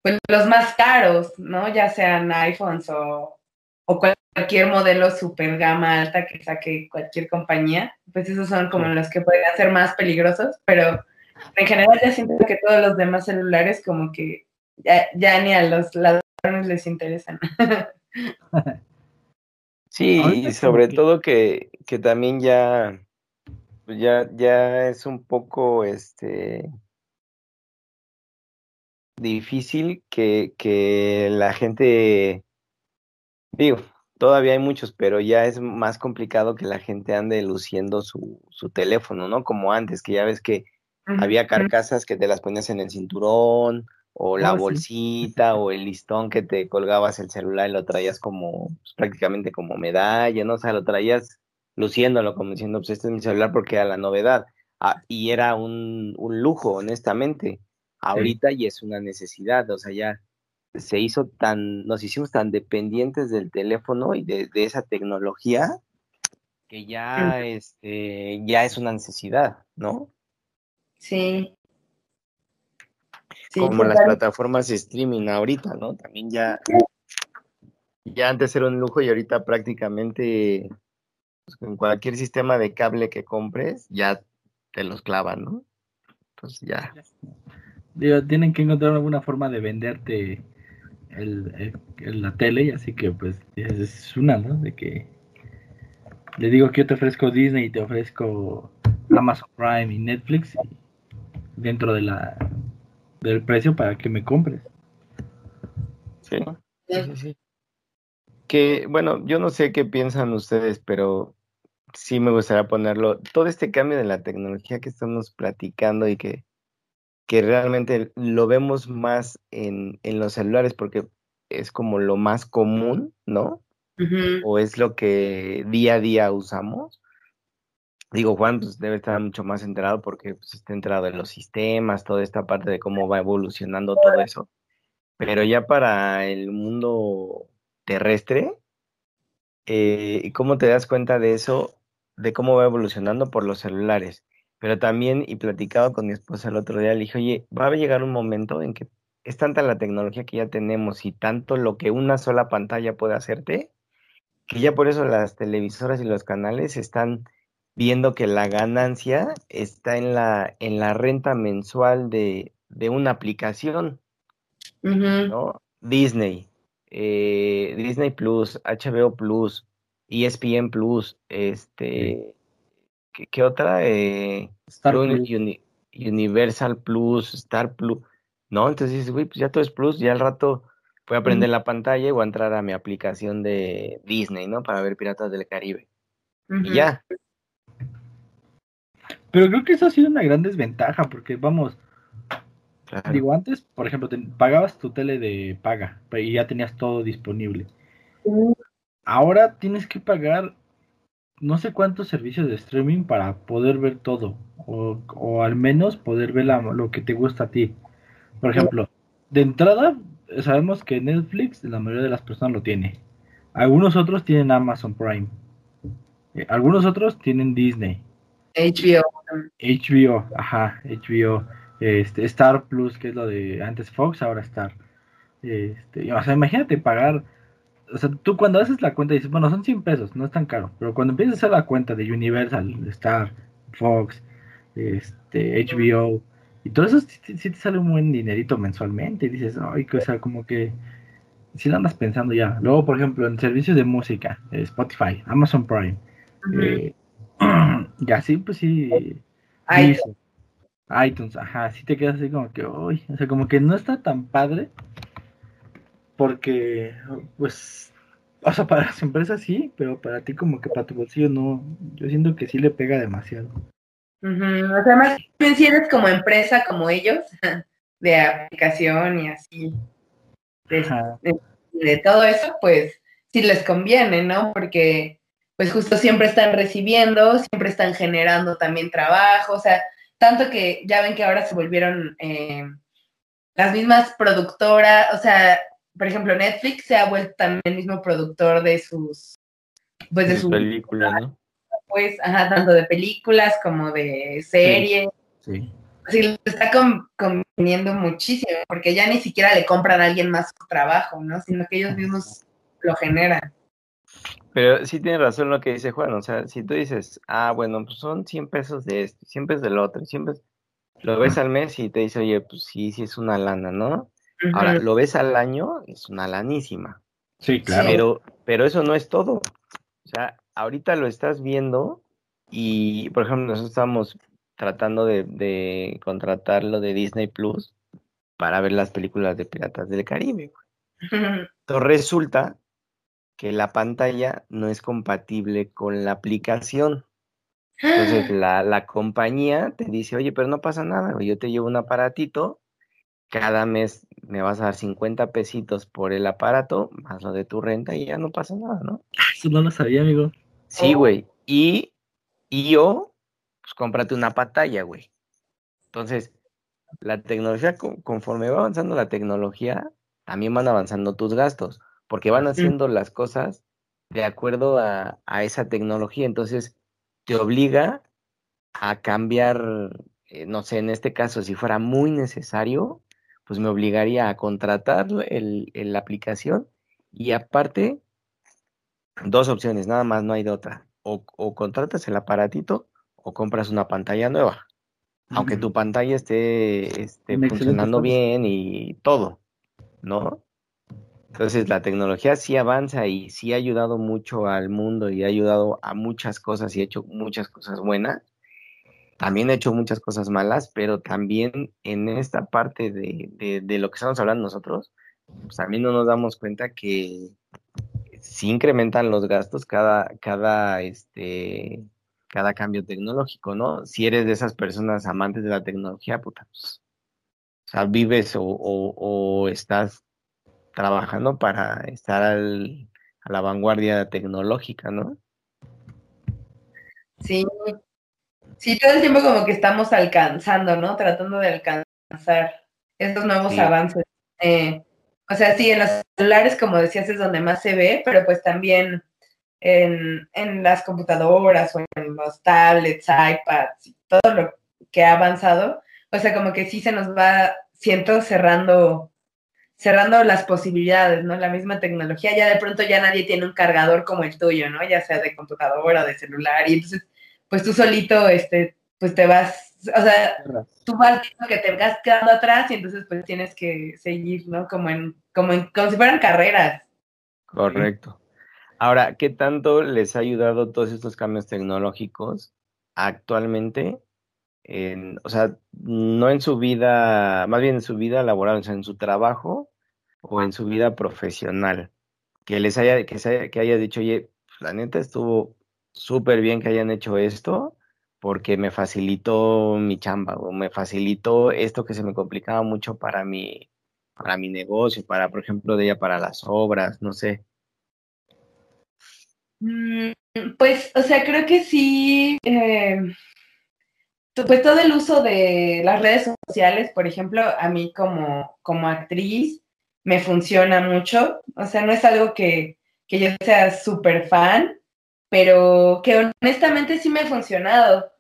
pues, los más caros, ¿no? Ya sean iPhones o, o cualquier modelo super gama alta que saque cualquier compañía, pues esos son como los que podrían ser más peligrosos, pero en general ya siento que todos los demás celulares como que ya, ya ni a los ladrones les interesan. Sí, y sobre todo que, que también ya, ya, ya es un poco este difícil que, que la gente, digo, todavía hay muchos, pero ya es más complicado que la gente ande luciendo su, su teléfono, ¿no? Como antes, que ya ves que había carcasas que te las ponías en el cinturón, o la Oh, sí. bolsita, o el listón que te colgabas el celular y lo traías como, pues, prácticamente como medalla, ¿no? O sea, lo traías luciéndolo, como diciendo, pues este es mi celular porque era la novedad. Ah, y era un, un lujo, honestamente. Ahorita ya es una necesidad, o sea, ya se hizo tan, nos hicimos tan dependientes del teléfono y de, de esa tecnología que ya, este, ya es una necesidad, ¿no? Sí. Sí, como las total. plataformas de streaming ahorita, ¿no? También ya, ya antes era un lujo y ahorita prácticamente pues, con cualquier sistema de cable que compres ya te los clavan, ¿no? Entonces ya. Digo, tienen que encontrar alguna forma de venderte el, el- el- la tele, y así que pues es- es una, ¿no? De que le digo que yo te ofrezco Disney y te ofrezco Amazon Prime y Netflix y dentro de la del precio para que me compres. Sí, sí, sí. Que, bueno, yo no sé qué piensan ustedes, pero sí me gustaría ponerlo. Todo este cambio de la tecnología que estamos platicando y que, que realmente lo vemos más en, en los celulares porque es como lo más común, ¿no? O es lo que día a día usamos. Digo, Juan pues, debe estar mucho más enterado porque pues, está enterado en los sistemas, toda esta parte de cómo va evolucionando todo eso. Pero ya para el mundo terrestre, eh, ¿cómo te das cuenta de eso? De cómo va evolucionando por los celulares. Pero también, y platicado con mi esposa el otro día, le dije, oye, va a llegar un momento en que es tanta la tecnología que ya tenemos y tanto lo que una sola pantalla puede hacerte, que ya por eso las televisoras y los canales están viendo que la ganancia está en la, en la renta mensual de, de una aplicación, ¿no? Disney, eh, Disney Plus, HBO Plus, ESPN Plus, este, ¿qué, otra? Eh, Star Universal Plus, Star Plus. ¿no? Entonces dices, güey, pues ya todo es plus, ya al rato voy a prender la pantalla y voy a entrar a mi aplicación de Disney, ¿no? Para ver Piratas del Caribe. Y ya. Pero creo que eso ha sido una gran desventaja, porque vamos, digo, antes, por ejemplo, te, pagabas tu tele de paga y ya tenías todo disponible. Ahora tienes que pagar no sé cuántos servicios de streaming para poder ver todo, o, o al menos poder ver lo que te gusta a ti. Por ejemplo, de entrada, sabemos que Netflix, la mayoría de las personas lo tiene. Algunos otros tienen Amazon Prime. Eh, algunos otros tienen Disney. HBO. HBO, ajá, HBO. Este, Star Plus, que es lo de antes Fox, ahora Star. Este, o sea, imagínate pagar. O sea, tú cuando haces la cuenta dices, bueno, son 100 pesos, no es tan caro. Pero cuando empiezas a hacer la cuenta de Universal, Star, Fox, este, HBO, y todo eso sí, te sale un buen dinerito mensualmente. Y dices, ay, o sea, como que si lo andas pensando ya. Luego, por ejemplo, en servicios de música, eh, Spotify, Amazon Prime. Eh, y así, pues sí. iTunes. iTunes, ajá, sí te quedas así como que, uy, o sea, como que no está tan padre. Porque, pues, o sea, para las empresas sí, pero para ti como que para tu bolsillo no. Yo siento que sí le pega demasiado. O sea, más bien si eres como empresa como ellos, de aplicación y así, de, todo eso, pues sí les conviene, ¿no? Porque pues justo siempre están recibiendo, siempre están generando también trabajo, o sea, tanto que ya ven que ahora se volvieron eh, las mismas productoras, o sea, por ejemplo, Netflix se ha vuelto también el mismo productor de sus, pues de, sus películas, ¿no? pues, ajá, tanto de películas como de series. Sí. sí. está conveniendo muchísimo, porque ya ni siquiera le compran a alguien más su trabajo, ¿no? Sino que ellos mismos lo generan. Pero sí tiene razón lo que dice Juan, o sea, si tú dices, ah, bueno, pues son 100 pesos de esto, 100 pesos del otro, siempre lo ves al mes y te dice, oye, pues sí, sí es una lana, ¿no? Ahora, lo ves al año, es una lanísima. Sí, claro. Pero, pero eso no es todo. O sea, ahorita lo estás viendo y, por ejemplo, nosotros estamos tratando de, contratar lo de Disney Plus para ver las películas de Piratas del Caribe. Entonces resulta que la pantalla no es compatible con la aplicación. Entonces la, la compañía te dice, oye, pero no pasa nada, yo te llevo un aparatito, cada mes me vas a dar 50 pesitos por el aparato, más lo de tu renta y ya no pasa nada, ¿no? Eso no lo sabía, amigo. Sí, oh. güey. Y, y yo, pues cómprate una pantalla, güey. Entonces, la tecnología, conforme va avanzando la tecnología, también van avanzando tus gastos, porque van haciendo las cosas de acuerdo a, esa tecnología. Entonces, te obliga a cambiar, eh, no sé, en este caso, si fuera muy necesario, pues me obligaría a contratar el, la aplicación y aparte dos opciones, nada más, no hay de otra. O, o contratas el aparatito o compras una pantalla nueva. Aunque tu pantalla esté, esté funcionando bien y todo, ¿no? Entonces la tecnología sí avanza y sí ha ayudado mucho al mundo y ha ayudado a muchas cosas y ha hecho muchas cosas buenas. También ha hecho muchas cosas malas, pero también en esta parte de, de, lo que estamos hablando nosotros, pues también no nos damos cuenta que sí incrementan los gastos cada, cada, este, cada cambio tecnológico, ¿no? Si eres de esas personas amantes de la tecnología, puta, pues, o sea, vives o, o, estás trabajando para estar al, a la vanguardia tecnológica, ¿no? Sí, sí, todo el tiempo como que estamos alcanzando, ¿no? Tratando de alcanzar esos nuevos avances. Eh, o sea, sí, en los celulares, como decías, es donde más se ve, pero pues también en, en las computadoras o en los tablets, iPads todo lo que ha avanzado. O sea, como que sí se nos va, siento, cerrando cerrando las posibilidades, ¿no? La misma tecnología, ya de pronto ya nadie tiene un cargador como el tuyo, ¿no? Ya sea de computadora, de celular, y entonces, pues tú solito, este, pues te vas, o sea, tú vas que te vas quedando atrás y entonces pues tienes que seguir, ¿no? Como en, como en, como si fueran carreras. Correcto. Ahora, ¿qué tanto les ha ayudado todos estos cambios tecnológicos actualmente? En, o sea, no en su vida, más bien en su vida laboral, o sea, en su trabajo o en su vida profesional. Que les haya, que, se haya, que haya dicho, oye, la neta estuvo súper bien que hayan hecho esto porque me facilitó mi chamba o me facilitó esto que se me complicaba mucho para mi, para mi negocio, para, por ejemplo, de ella para las obras, no sé. Mm, pues, o sea, creo que sí, eh, pues todo el uso de las redes sociales, por ejemplo, a mí como, como actriz me funciona mucho, o sea, no es algo que, que yo sea súper fan, pero que honestamente sí me ha funcionado.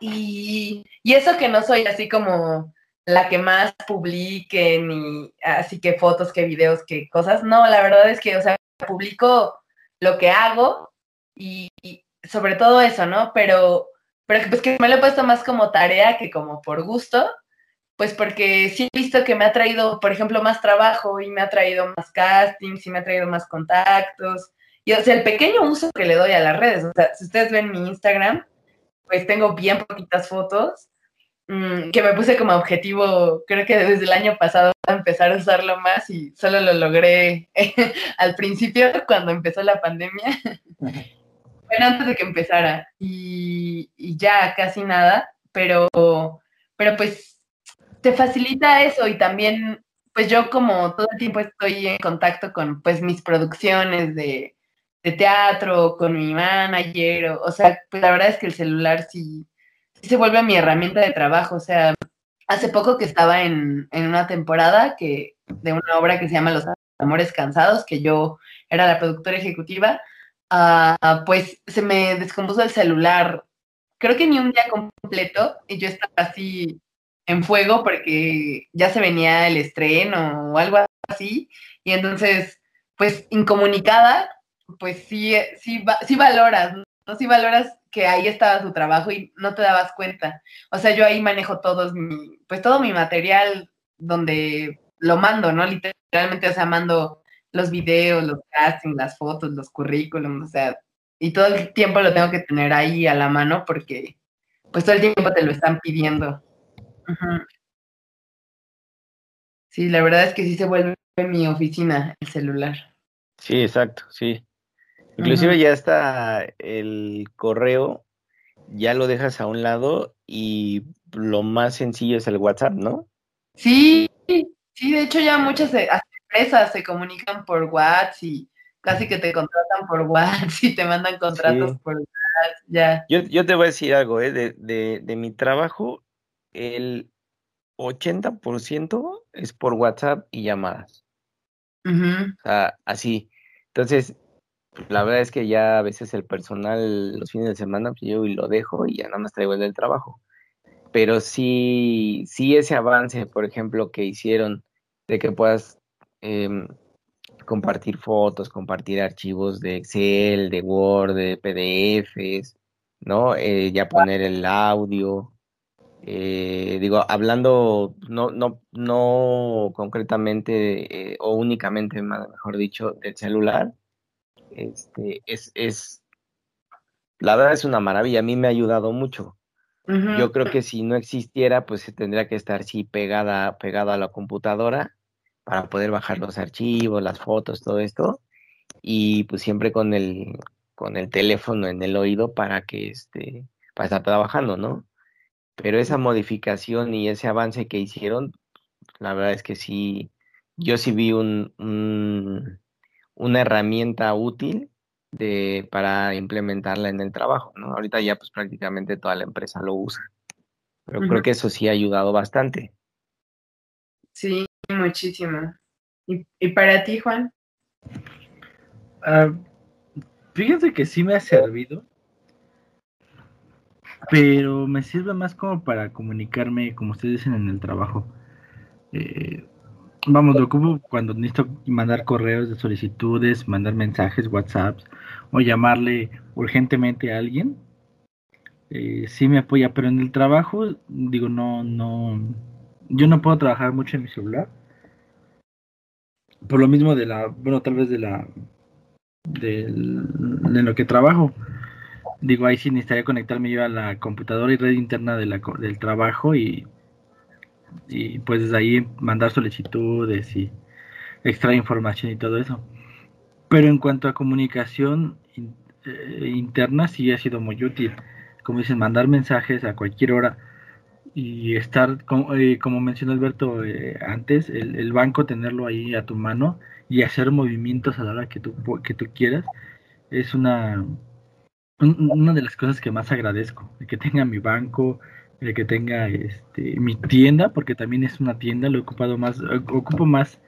Y, y eso que no soy así como la que más publique, ni así que fotos, que videos, que cosas. No, la verdad es que, o sea, publico lo que hago y, sobre todo eso, ¿no? Pero, pero pues que me lo he puesto más como tarea que como por gusto, pues porque sí he visto que me ha traído, por ejemplo, más trabajo y me ha traído más castings y me ha traído más contactos. Y o sea, el pequeño uso que le doy a las redes, o sea, si ustedes ven mi Instagram, pues tengo bien poquitas fotos Mm, que me puse como objetivo, creo que desde el año pasado, empezar a usarlo más y solo lo logré al principio, cuando empezó la pandemia. bueno, antes de que empezara. Y, ya casi nada, pero, pero pues te facilita eso y también, pues yo como todo el tiempo estoy en contacto con pues mis producciones de, de teatro, con mi manager, o, o sea, pues la verdad es que el celular sí se vuelve mi herramienta de trabajo. O sea, hace poco que estaba en, una temporada que, de una obra que se llama Los Amores Cansados, que yo era la productora ejecutiva, uh, pues se me descompuso el celular. Creo que ni un día completo y yo estaba así en fuego porque ya se venía el estreno o algo así. Y entonces, pues incomunicada, pues sí, sí, sí valoras, ¿no? Sí valoras que ahí estaba su trabajo y no te dabas cuenta. O sea, yo ahí manejo todos mi, pues todo mi material donde lo mando, ¿no? Literalmente, o sea, mando los videos, los castings, las fotos, los currículums, o sea, y todo el tiempo lo tengo que tener ahí a la mano porque pues todo el tiempo te lo están pidiendo. Sí, la verdad es que sí se vuelve mi oficina el celular. Sí, exacto, sí. Inclusive ya está el correo, ya lo dejas a un lado y lo más sencillo es el WhatsApp, ¿no? Sí, sí, de hecho ya muchas empresas se comunican por WhatsApp y casi que te contratan por WhatsApp y te mandan contratos por WhatsApp, ya. Yo, yo, te voy a decir algo, ¿eh? de, de, de mi trabajo, el 80% es por WhatsApp y llamadas. O sea, así. Entonces, la verdad es que ya a veces el personal los fines de semana pues yo y lo dejo y ya nada más traigo el del trabajo. Pero sí, sí ese avance, por ejemplo, que hicieron de que puedas em, compartir fotos, compartir archivos de Excel, de Word, de PDFs, ¿no? Eh, ya poner el audio. Eh, digo, hablando no, no, no concretamente eh, o únicamente, mejor dicho, del celular, este, es, es, la verdad es una maravilla, a mí me ha ayudado mucho. Yo creo que si no existiera, pues se tendría que estar sí pegada, pegada a la computadora para poder bajar los archivos, las fotos, todo esto, y pues siempre con el, con el teléfono en el oído para que este, para estar trabajando, ¿no? Pero esa modificación y ese avance que hicieron, la verdad es que sí, yo sí vi un, una herramienta útil de, para implementarla en el trabajo, ¿no? Ahorita ya pues prácticamente toda la empresa lo usa, pero creo que eso sí ha ayudado bastante. Sí, muchísimo. ¿Y, y para ti, Juan? Ah, fíjense que sí me ha servido, pero me sirve más como para comunicarme, como ustedes dicen, en el trabajo. Eh, vamos, lo ocupo cuando necesito mandar correos de solicitudes, mandar mensajes, WhatsApps o llamarle urgentemente a alguien. Eh, sí me apoya, pero en el trabajo, digo, no, no, yo no puedo trabajar mucho en mi celular. Por lo mismo de la, bueno, tal vez de la, de, lo que trabajo. Digo, ahí sí necesitaría conectarme yo a la computadora y red interna de la, del trabajo y y pues desde ahí mandar solicitudes y extraer información y todo eso. Pero en cuanto a comunicación eh, interna sí ha sido muy útil. Como dicen, mandar mensajes a cualquier hora y estar, como, eh, como mencionó Alberto eh, antes, el, banco tenerlo ahí a tu mano y hacer movimientos a la hora que tú, que tú quieras, es una, una de las cosas que más agradezco, que tenga mi banco, el que tenga este, mi tienda, porque también es una tienda, lo he ocupado más, ocupo más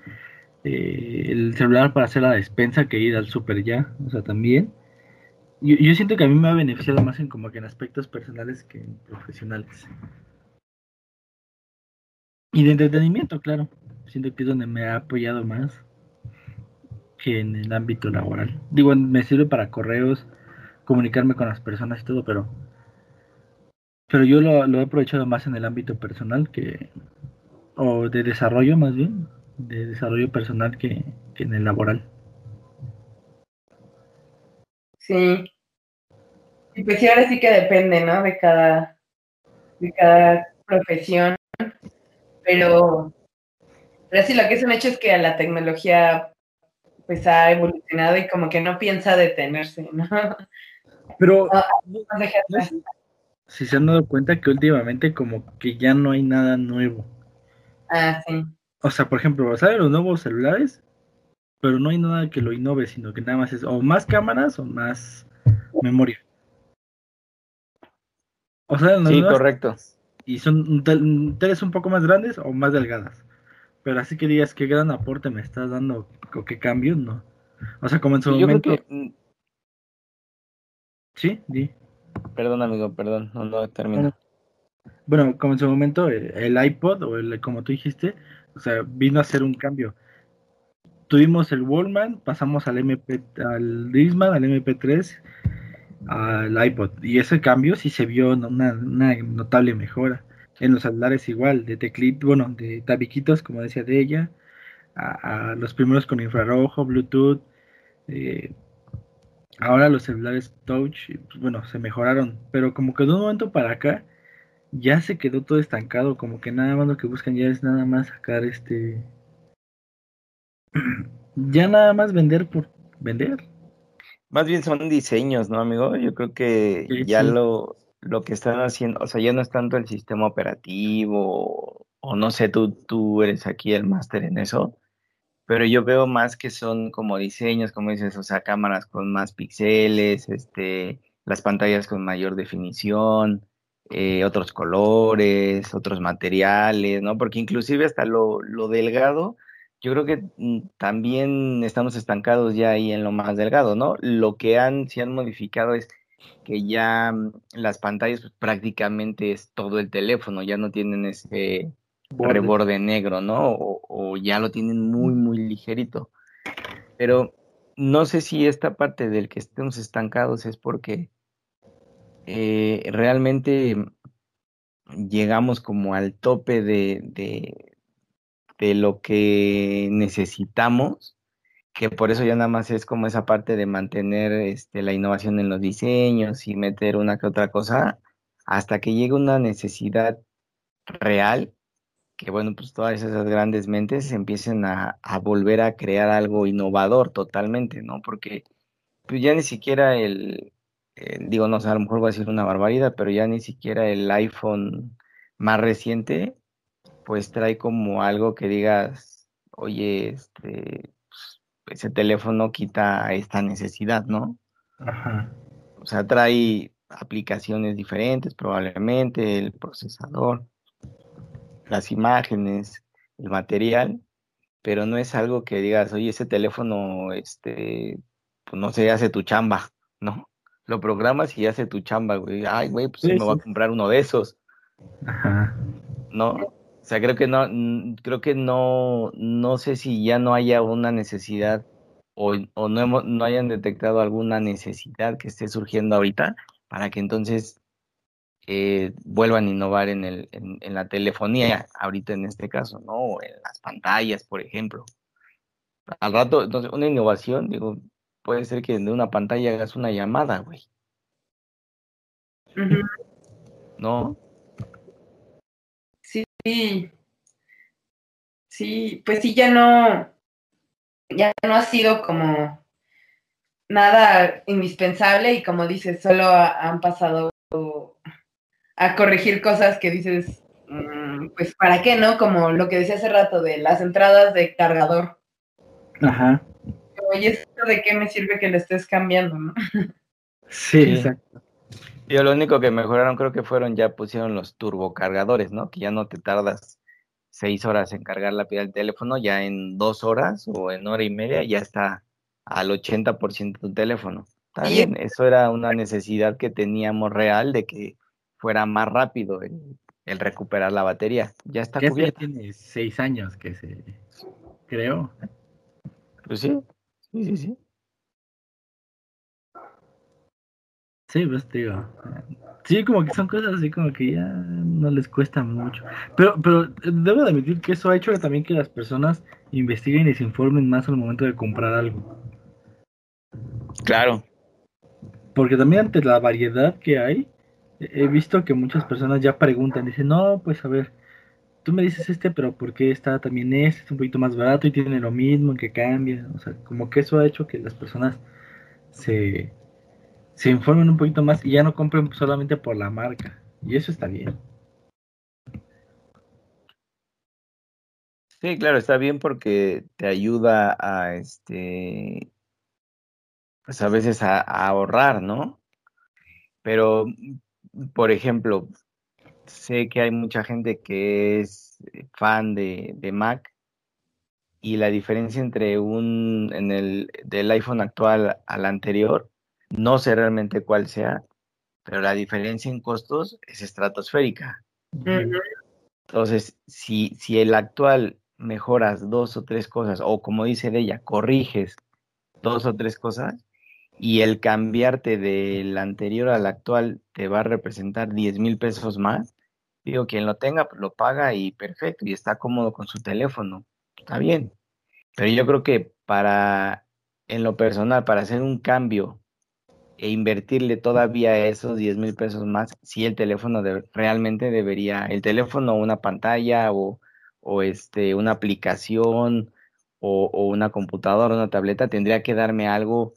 eh, el celular para hacer la despensa que ir al super ya, o sea, también. Yo, yo, siento que a mí me ha beneficiado más en como que en aspectos personales que en profesionales. Y de entretenimiento, claro. Siento que es donde me ha apoyado más que en el ámbito laboral. Digo, me sirve para correos, comunicarme con las personas y todo, pero pero yo lo, he aprovechado más en el ámbito personal que, o de desarrollo más bien, de desarrollo personal que, en el laboral. Sí. Y pues sí, ahora sí que depende, ¿no? De cada, de cada profesión. Pero, pero sí, lo que es un hecho es que la tecnología pues ha evolucionado y como que no piensa detenerse, ¿no? Pero si se han dado cuenta que últimamente como que ya no hay nada nuevo. Ah, sí. O sea, por ejemplo, salen los nuevos celulares, pero no hay nada que lo innove, sino que nada más es o más cámaras o más memoria. O sea, sí, correcto. Y son teles un poco más grandes o más delgadas. Pero así que digas qué gran aporte me estás dando o qué cambio, no. O sea, como en su momento. Mm, sí, di. Perdón, amigo, perdón, no, no termino. Bueno, como en su momento eh, el iPod o el, como tú dijiste, o sea, vino a hacer un cambio. Tuvimos el Wallman, pasamos al MP, al Disman, al MP3, al iPod. Y ese cambio sí se vio una, notable mejora. En los celulares igual, de teclit, bueno, de tabiquitos, como decía de ella, a, a los primeros con infrarrojo, Bluetooth, eh, ahora los celulares touch, pues, bueno, se mejoraron, pero como que de un momento para acá ya se quedó todo estancado, como que nada más lo que buscan ya es nada más sacar este, ya nada más vender por vender. Más bien son diseños, ¿no, amigo? Yo creo que ya lo, lo que están haciendo, o sea, ya no es tanto el sistema operativo, o no sé, tú, tú eres aquí el máster en eso, pero yo veo más que son como diseños, como dices, o sea, cámaras con más píxeles, este, las pantallas con mayor definición, eh, otros colores, otros materiales, ¿no? Porque inclusive hasta lo, lo delgado, yo creo que mm, también estamos estancados ya ahí en lo más delgado, ¿no? Lo que han, se han modificado es que ya mm, las pantallas pues, prácticamente es todo el teléfono, ya no tienen ese reborde negro, ¿no? O, ya lo tienen muy, muy ligerito. Pero no sé si esta parte del que estemos estancados es porque eh, realmente llegamos como al tope de, de, de, lo que necesitamos, que por eso ya nada más es como esa parte de mantener este, la innovación en los diseños y meter una que otra cosa, hasta que llegue una necesidad real que bueno, pues todas esas grandes mentes empiecen a, a volver a crear algo innovador totalmente, ¿no? Porque pues ya ni siquiera el, digo, no sé, a lo mejor voy a decir una barbaridad, pero ya ni siquiera el iPhone más reciente, pues trae como algo que digas, oye, este, pues, ese teléfono quita esta necesidad, ¿no? Ajá. O sea, trae aplicaciones diferentes probablemente, el procesador, las imágenes, el material, pero no es algo que digas, oye, ese teléfono, este, pues no sé, hace tu chamba, ¿no? Lo programas y hace tu chamba, güey. Ay, güey, pues me voy a comprar uno de esos. Ajá. ¿No? O sea, creo que no, creo que no, no sé si ya no haya una necesidad o, o no, hemos, no hayan detectado alguna necesidad que esté surgiendo ahorita para que entonces eh, vuelvan a innovar en, el, en, la telefonía, ahorita en este caso, ¿no? O en las pantallas, por ejemplo. Al rato, entonces, una innovación, digo, puede ser que de una pantalla hagas una llamada, güey. ¿No? Sí. Sí, pues sí, ya no, ya no ha sido como nada indispensable y como dices, solo han pasado a corregir cosas que dices, mm, pues para qué, ¿no? Como lo que decía hace rato de las entradas de cargador. Ajá. Oye, ¿esto de qué me sirve que le estés cambiando, no? Sí, exacto. Yo lo único que mejoraron creo que fueron ya pusieron los turbocargadores, ¿no? Que ya no te tardas seis horas en cargar la pila del teléfono, ya en dos horas o en hora y media ya está al 80% tu teléfono. Está bien, eso era una necesidad que teníamos real de que fuera más rápido el, recuperar la batería. Ya está ya cubierta. tiene seis años que se creó. Pues sí, sí, sí, sí. Sí, pues digo. Sí, como que son cosas así como que ya no les cuesta mucho. Pero, pero debo de admitir que eso ha hecho también que las personas investiguen y se informen más al momento de comprar algo. Claro. Porque también ante la variedad que hay, he visto que muchas personas ya preguntan, dicen, no, pues a ver, tú me dices este, pero ¿por qué está también este? Es un poquito más barato y tiene lo mismo, que cambia. O sea, como que eso ha hecho que las personas se, se informen un poquito más y ya no compren solamente por la marca. Y eso está bien. Sí, claro, está bien porque te ayuda a este pues a veces a, ahorrar, ¿no? Pero, por ejemplo, sé que hay mucha gente que es fan de, Mac y la diferencia entre un en el del iPhone actual al anterior no sé realmente cuál sea pero la diferencia en costos es estratosférica. Entonces si si el actual mejoras dos o tres cosas o como dice de ella corriges dos o tres cosas y el cambiarte del anterior al actual te va a representar 10 mil pesos más, digo, quien lo tenga, pues lo paga y perfecto, y está cómodo con su teléfono, está bien. Pero yo creo que para, en lo personal, para hacer un cambio e invertirle todavía esos 10 mil pesos más, si el teléfono realmente debería, el teléfono, una pantalla o, o este, una aplicación o, o una computadora, una tableta, tendría que darme algo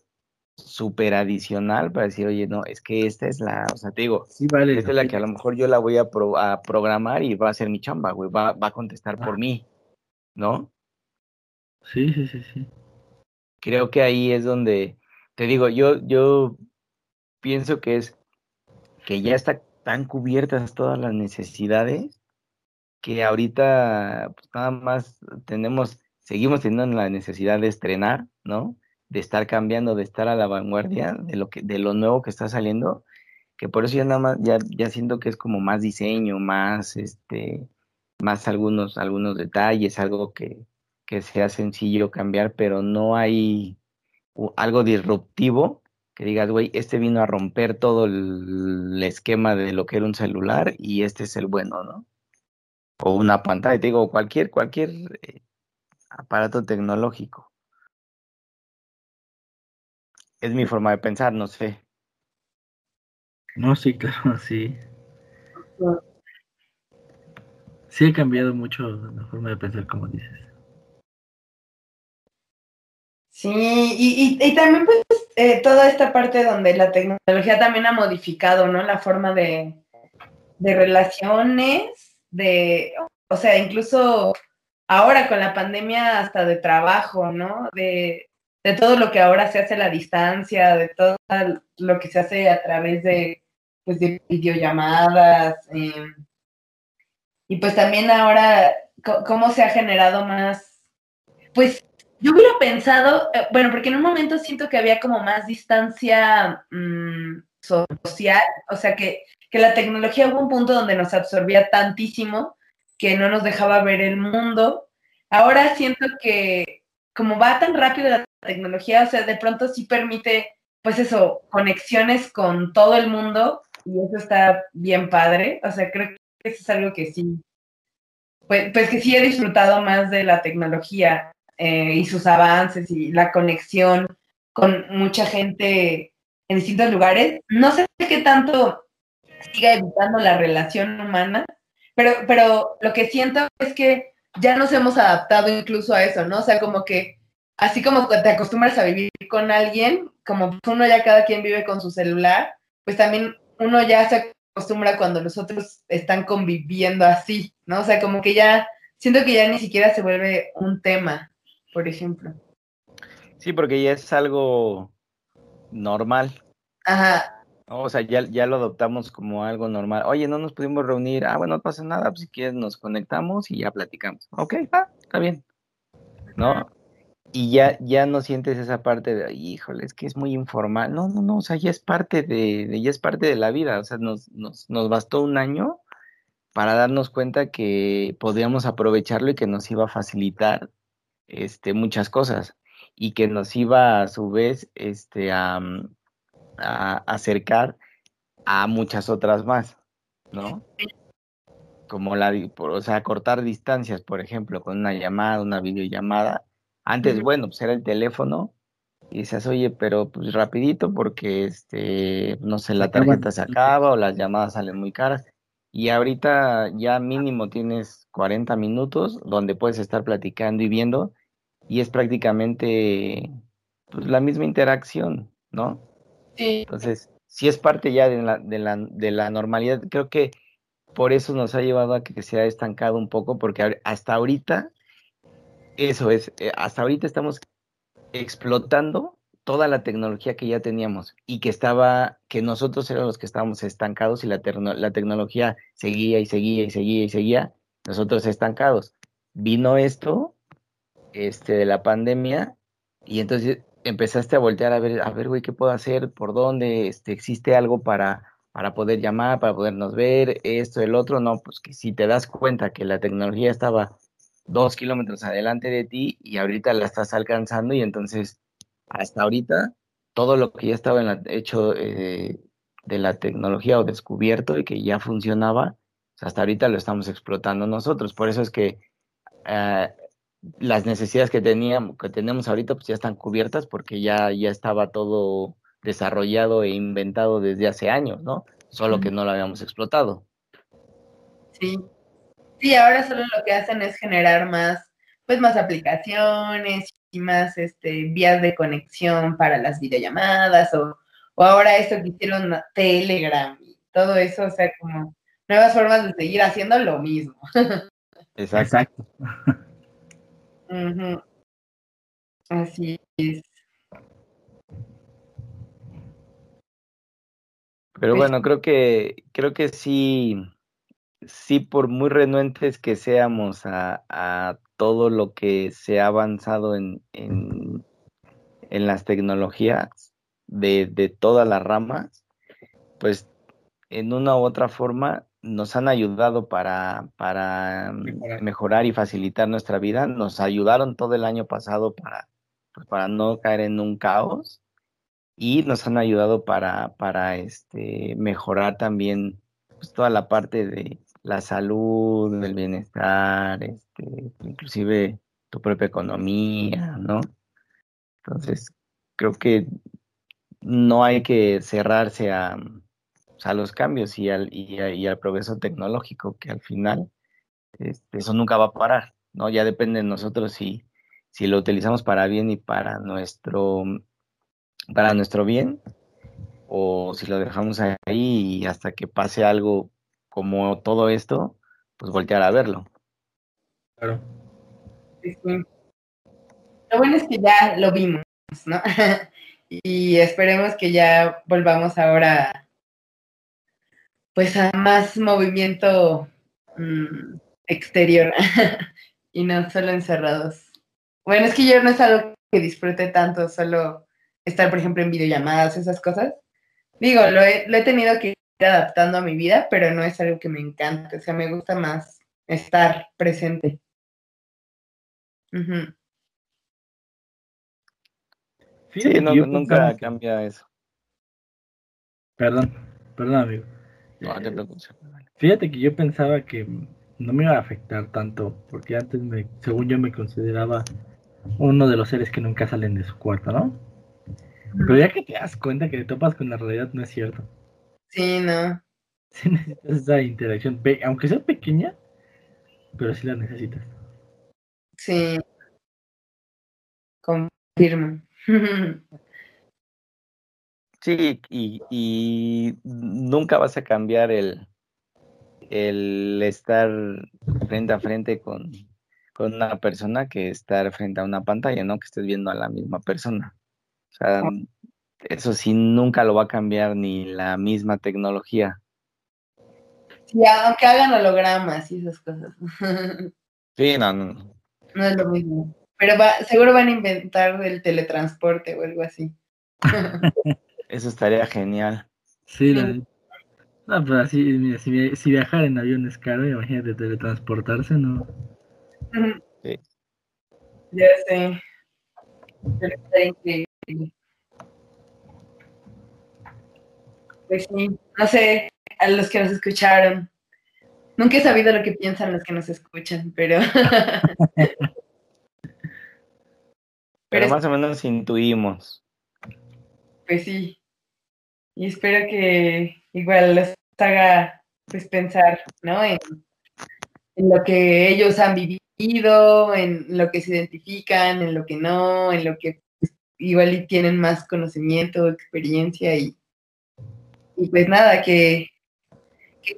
súper adicional para decir, oye, no, es que esta es la, o sea, te digo, esta es la que a lo mejor yo la voy a, a programar y va a ser mi chamba, güey, va, va a contestar por mí, ¿no? Sí, sí, sí, sí. Creo que ahí es donde, te digo, yo, yo pienso que es que ya están tan cubiertas todas las necesidades que ahorita pues, nada más tenemos, seguimos teniendo la necesidad de estrenar, ¿no? De estar cambiando, de estar a la vanguardia de lo que, de lo nuevo que está saliendo, que por eso ya nada más, ya, ya siento que es como más diseño, más este, más algunos, algunos detalles, algo que, que sea sencillo cambiar, pero no hay algo disruptivo que digas, güey, este vino a romper todo el, esquema de lo que era un celular y este es el bueno, ¿no? O una pantalla, te digo, cualquier, cualquier eh, aparato tecnológico. Es mi forma de pensar, no sé. No, sí, claro, sí. Sí ha cambiado mucho la forma de pensar, como dices. Sí, y, y, también pues eh, toda esta parte donde la tecnología también ha modificado, ¿no? La forma de, de relaciones, de, o sea, incluso ahora con la pandemia hasta de trabajo, ¿no? De, de todo lo que ahora se hace a la distancia, de todo lo que se hace a través de, pues, de videollamadas. Em, y pues también ahora, cómo se ha generado más, pues yo hubiera pensado, eh, bueno, porque en un momento siento que había como más distancia mm, social, o sea que, que la tecnología hubo un punto donde nos absorbía tantísimo que no nos dejaba ver el mundo. Ahora siento que como va tan rápido la tecnología, o sea, de pronto sí permite, pues eso, conexiones con todo el mundo y eso está bien padre. O sea, creo que eso es algo que sí, pues, pues que sí he disfrutado más de la tecnología eh, y sus avances y la conexión con mucha gente en distintos lugares. No sé qué tanto siga evitando la relación humana, pero, pero lo que siento es que ya nos hemos adaptado incluso a eso, ¿no? O sea, como que así como te acostumbras a vivir con alguien, como uno ya cada quien vive con su celular, pues también uno ya se acostumbra cuando los otros están conviviendo así, ¿no? O sea, como que ya, siento que ya ni siquiera se vuelve un tema, por ejemplo. Sí, porque ya es algo normal. Ajá. O sea, ya, ya lo adoptamos como algo normal. Oye, no nos pudimos reunir. Ah, bueno, no pasa nada. Pues si quieres nos conectamos y ya platicamos. Ok, está bien. ¿No? y ya, ya no sientes esa parte de, híjole, es que es muy informal. No, no, no, o sea, ya es parte de, ya es parte de la vida. O sea, nos, nos, nos bastó un año para darnos cuenta que podíamos aprovecharlo y que nos iba a facilitar este, muchas cosas y que nos iba a su vez este, a, a acercar a muchas otras más, ¿no? Como la, o sea, cortar distancias, por ejemplo, con una llamada, una videollamada, antes, bueno, pues era el teléfono y dices, oye, pero pues rapidito porque, este, no sé, la tarjeta se acaba o las llamadas salen muy caras. Y ahorita ya mínimo tienes 40 minutos donde puedes estar platicando y viendo y es prácticamente pues, la misma interacción, ¿no? Entonces, si es parte ya de la, de la, de la normalidad. Creo que por eso nos ha llevado a que se ha estancado un poco porque hasta ahorita eso es, eh, hasta ahorita estamos explotando toda la tecnología que ya teníamos y que estaba, que nosotros éramos los que estábamos estancados y la, la tecnología seguía y seguía y seguía y seguía, nosotros estancados. Vino esto, este, de la pandemia, y entonces empezaste a voltear a ver, a ver, güey, ¿qué puedo hacer? ¿Por dónde? Este, ¿Existe algo para, para poder llamar, para podernos ver? Esto, el otro, no, pues que si te das cuenta que la tecnología estaba dos kilómetros adelante de ti y ahorita la estás alcanzando y entonces hasta ahorita todo lo que ya estaba en hecho eh, de la tecnología o descubierto y que ya funcionaba, pues, hasta ahorita lo estamos explotando nosotros. Por eso es que eh, las necesidades que teníamos, que tenemos ahorita, pues ya están cubiertas porque ya, ya estaba todo desarrollado e inventado desde hace años, ¿no? Solo que no lo habíamos explotado. Sí, Sí, ahora solo lo que hacen es generar más, pues más aplicaciones y más este, vías de conexión para las videollamadas o, o ahora esto que hicieron Telegram y todo eso, o sea, como nuevas formas de seguir haciendo lo mismo. Exacto. Así es. Pero bueno, creo que creo que sí sí, por muy renuentes que seamos a, todo lo que se ha avanzado en, en, las tecnologías de, de, todas las ramas, pues en una u otra forma nos han ayudado para, para mejorar. y facilitar nuestra vida. Nos ayudaron todo el año pasado para, pues, para no caer en un caos y nos han ayudado para, para este, mejorar también pues, toda la parte de, la salud, el bienestar, este, inclusive tu propia economía, ¿no? Entonces, creo que no hay que cerrarse a, pues, a los cambios y al, y, al progreso tecnológico, que al final este, eso nunca va a parar, ¿no? Ya depende de nosotros si, si lo utilizamos para bien y para nuestro, para nuestro bien, o si lo dejamos ahí y hasta que pase algo como todo esto, pues voltear a verlo. Claro. Lo bueno es que ya lo vimos, ¿no? y esperemos que ya volvamos ahora pues a más movimiento mm, exterior y no solo encerrados. Bueno, es que yo no es algo que disfrute tanto, solo estar, por ejemplo, en videollamadas, esas cosas. Digo, lo he, lo he tenido que ir adaptando a mi vida, pero no es algo que me encante, o sea, me gusta más estar presente. Sí, nunca cambia eso. Perdón, perdón, amigo. No, te Fíjate que yo pensaba que no me iba a afectar tanto, porque antes, me, según yo, me consideraba uno de los seres que nunca salen de su cuarto, ¿no? Pero ya que te das cuenta que te topas con la realidad, no es cierto. Sí, no. Sí necesitas esa interacción, aunque sea pequeña, pero sí la necesitas. Sí. Confirmo. Sí, y, nunca vas a cambiar el, el estar frente a frente con, una persona que estar frente a una pantalla, ¿no? Que estés viendo a la misma persona. O sea, eso sí nunca lo va a cambiar ni la misma tecnología. Sí, aunque hagan hologramas y esas cosas. Sí, no, no. No es lo mismo. Pero seguro van a inventar el teletransporte o algo así. Eso estaría genial. Sí, no, pero así, mira, si, si, viajar en avión es caro, imagínate teletransportarse, ¿no? Sí. Ya sé. Pero está increíble. Pues sí, no sé, a los que nos escucharon. Nunca he sabido lo que piensan los que nos escuchan, pero Pero, más o menos intuimos. Pues sí. Y espero que igual les haga pues pensar, ¿no? En, lo que ellos han vivido, en lo que se identifican, en lo que no, en lo que pues, igual tienen más conocimiento, experiencia y, y pues nada, que,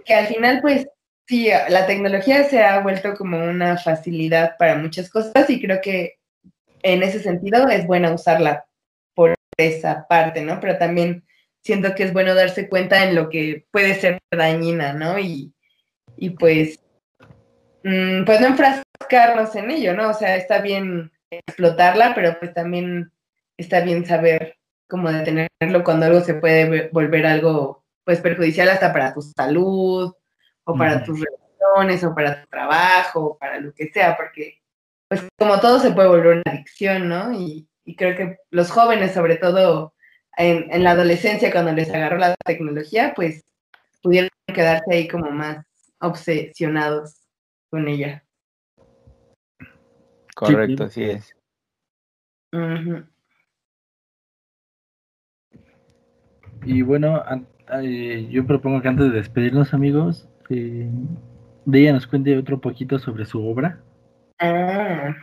que al final pues sí, la tecnología se ha vuelto como una facilidad para muchas cosas y creo que en ese sentido es buena usarla por esa parte, ¿no? Pero también siento que es bueno darse cuenta en lo que puede ser dañina, ¿no? Y, y pues, mm, pues no enfrascarnos en ello, ¿no? O sea, está bien explotarla, pero pues también está bien saber cómo detenerlo cuando algo se puede volver algo pues perjudicial hasta para tu salud o para tus relaciones o para tu trabajo o para lo que sea, porque pues como todo se puede volver una adicción, ¿no? Y, creo que los jóvenes, sobre todo en, la adolescencia, cuando les agarró la tecnología, pues pudieron quedarse ahí como más obsesionados con ella. Correcto, así es. Y bueno, yo propongo que antes de despedirnos, amigos, eh, de ella nos cuente otro poquito sobre su obra. Ah,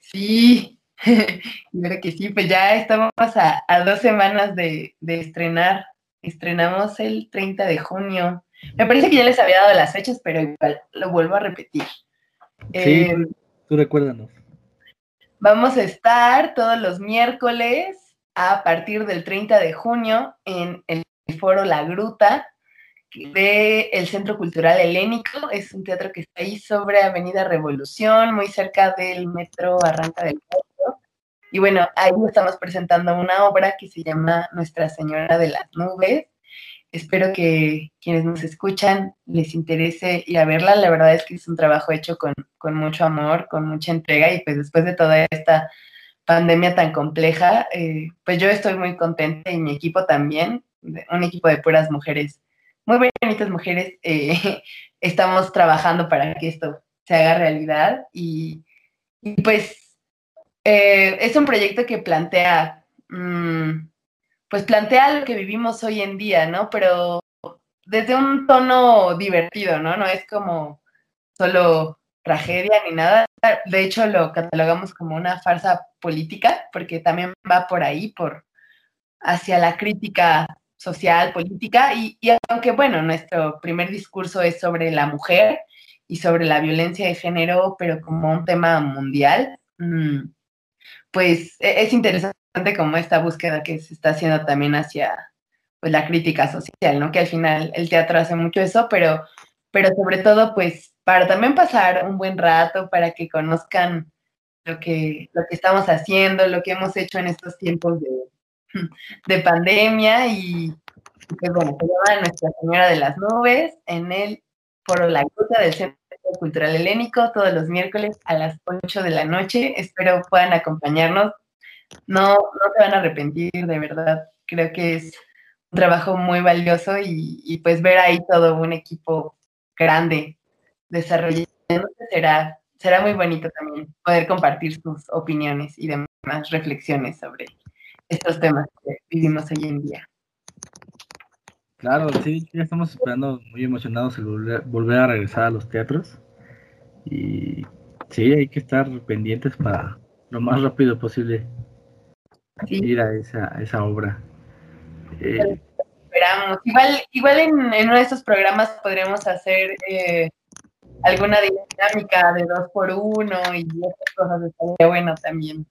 sí, creo que sí, pues ya estamos a, dos semanas de, estrenar. Estrenamos el 30 de junio. Me parece que ya les había dado las fechas, pero igual lo vuelvo a repetir. Sí, eh, tú recuérdanos. Vamos a estar todos los miércoles a partir del 30 de junio en el foro La Gruta del el Centro Cultural Helénico. Es un teatro que está ahí sobre Avenida Revolución, muy cerca del metro Arranca del Puerto. Y bueno, ahí estamos presentando una obra que se llama Nuestra Señora de las Nubes. Espero que quienes nos escuchan les interese ir a verla. La verdad es que es un trabajo hecho con, con mucho amor, con mucha entrega y pues después de toda esta pandemia tan compleja, eh, pues yo estoy muy contenta y mi equipo también, un equipo de puras mujeres muy bonitas mujeres, eh, estamos trabajando para que esto se haga realidad y, pues eh, es un proyecto que plantea, mm, pues plantea lo que vivimos hoy en día, ¿no? Pero desde un tono divertido, ¿no? No es como solo tragedia ni nada. De hecho, lo catalogamos como una farsa política, porque también va por ahí, por hacia la crítica social, política, y, aunque, bueno, nuestro primer discurso es sobre la mujer y sobre la violencia de género, pero como un tema mundial, mm, pues e, es interesante como esta búsqueda que se está haciendo también hacia pues, la crítica social, ¿no? Que al final el teatro hace mucho eso, pero, pero sobre todo, pues, para también pasar un buen rato, para que conozcan lo que, lo que estamos haciendo, lo que hemos hecho en estos tiempos de, de pandemia y, que bueno, se llama Nuestra Señora de las Nubes en el Foro La Gruta del Centro Cultural Helénico todos los miércoles a las 8 de la noche. Espero puedan acompañarnos. No, no se van a arrepentir, de verdad. Creo que es un trabajo muy valioso y, y pues ver ahí todo un equipo grande desarrollando será, será muy bonito también poder compartir sus opiniones y demás reflexiones sobre estos temas que vivimos hoy en día. Claro, sí, ya estamos esperando muy emocionados el volver, a regresar a los teatros. Y sí, hay que estar pendientes para lo más rápido posible ir a esa, esa obra. Eh, esperamos. Igual, igual en, en, uno de estos programas podremos hacer eh, alguna dinámica de dos por uno y esas cosas estaría bueno también.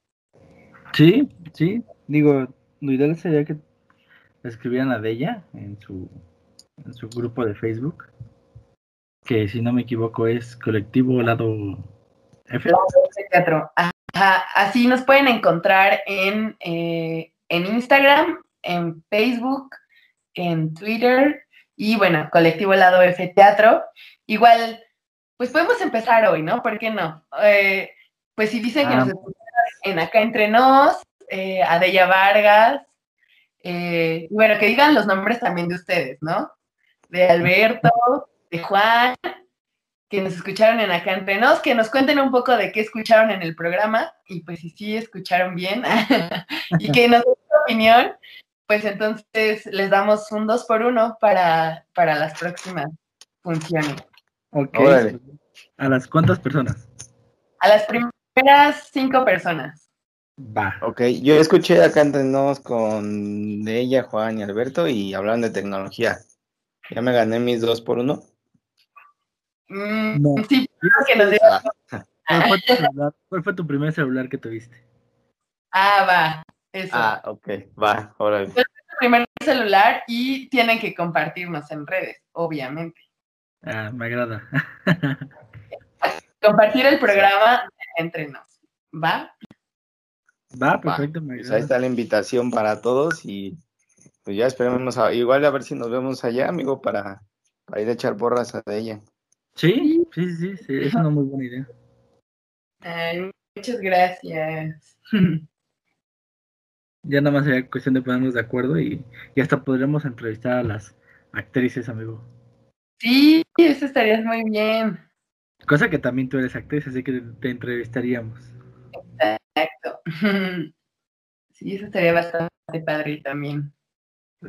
Sí, sí, Digo, lo ideal sería que escribieran a ella en su, en su grupo de Facebook, que si no me equivoco es colectivo lado F. Teatro. Así nos pueden encontrar en, eh, en Instagram, en Facebook, en Twitter y bueno, colectivo lado F Teatro. Igual, pues podemos empezar hoy, ¿no? ¿Por qué no? Eh, pues si dicen que ah. nos escuchan en acá entre nos, eh, Adella Vargas, eh, bueno, que digan los nombres también de ustedes, ¿no? De Alberto, de Juan, que nos escucharon en Acá Entre Nos, que nos cuenten un poco de qué escucharon en el programa y pues si sí escucharon bien y que nos den su opinión, pues entonces les damos un dos por uno para, para las próximas funciones. Ok. ¿A las cuántas personas? A las primeras cinco personas. Va. Ok, yo escuché acá entrenos con ella, Juan y Alberto y hablaron de tecnología. ¿Ya me gané mis dos por uno? Mm, sí, que nos ah. ¿Cuál, fue tu primer celular que tuviste? Ah, va. Eso. Ah, ok, va, ahora. Fue tu primer celular y tienen que compartirnos en redes, obviamente. Ah, me agrada. Compartir el programa entre nos, ¿va? Va, perfecto. Pues ahí está la invitación para todos y pues ya esperemos, igual a ver si nos vemos allá, amigo, para, ir a echar borras a ella. Sí, sí, sí, sí, es una muy buena idea. muchas gracias. Ya nada más sería cuestión de ponernos de acuerdo y, y hasta podremos entrevistar a las actrices, amigo. Sí, eso estaría muy bien. Cosa que también tú eres actriz, así que te entrevistaríamos. Sí, eso estaría bastante padre también.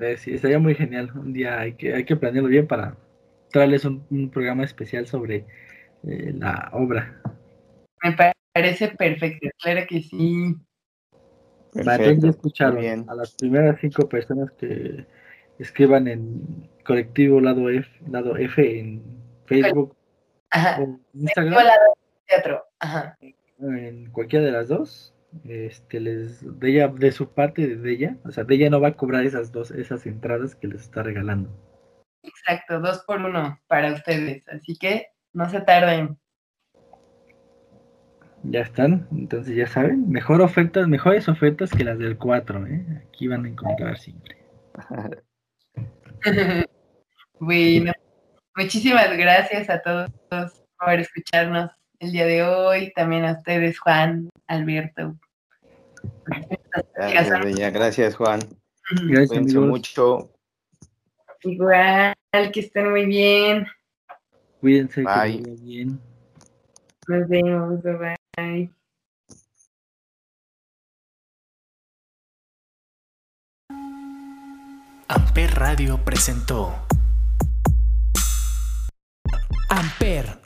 Eh, sí, estaría muy genial. Un día hay que, hay que planearlo bien para traerles un, programa especial sobre eh, la obra. Me parece perfecto, claro que sí. Perfecto, escuchar a las primeras cinco personas que escriban en colectivo lado F, lado F en Facebook Ajá. Instagram. teatro. Ajá en cualquiera de las dos, este les de ella de su parte de ella, o sea, de ella no va a cobrar esas dos esas entradas que les está regalando. Exacto, dos por uno para ustedes, así que no se tarden. Ya están, entonces ya saben, mejor ofertas, mejores ofertas que las del 4, ¿eh? Aquí van a encontrar siempre. bueno, muchísimas gracias a todos por escucharnos el día de hoy, también a ustedes, Juan, Alberto. Gracias, Gracias Juan. Gracias mucho. Igual, que estén muy bien. Cuídense, bye. que bien. Nos vemos, bye. Amper Radio presentó Amper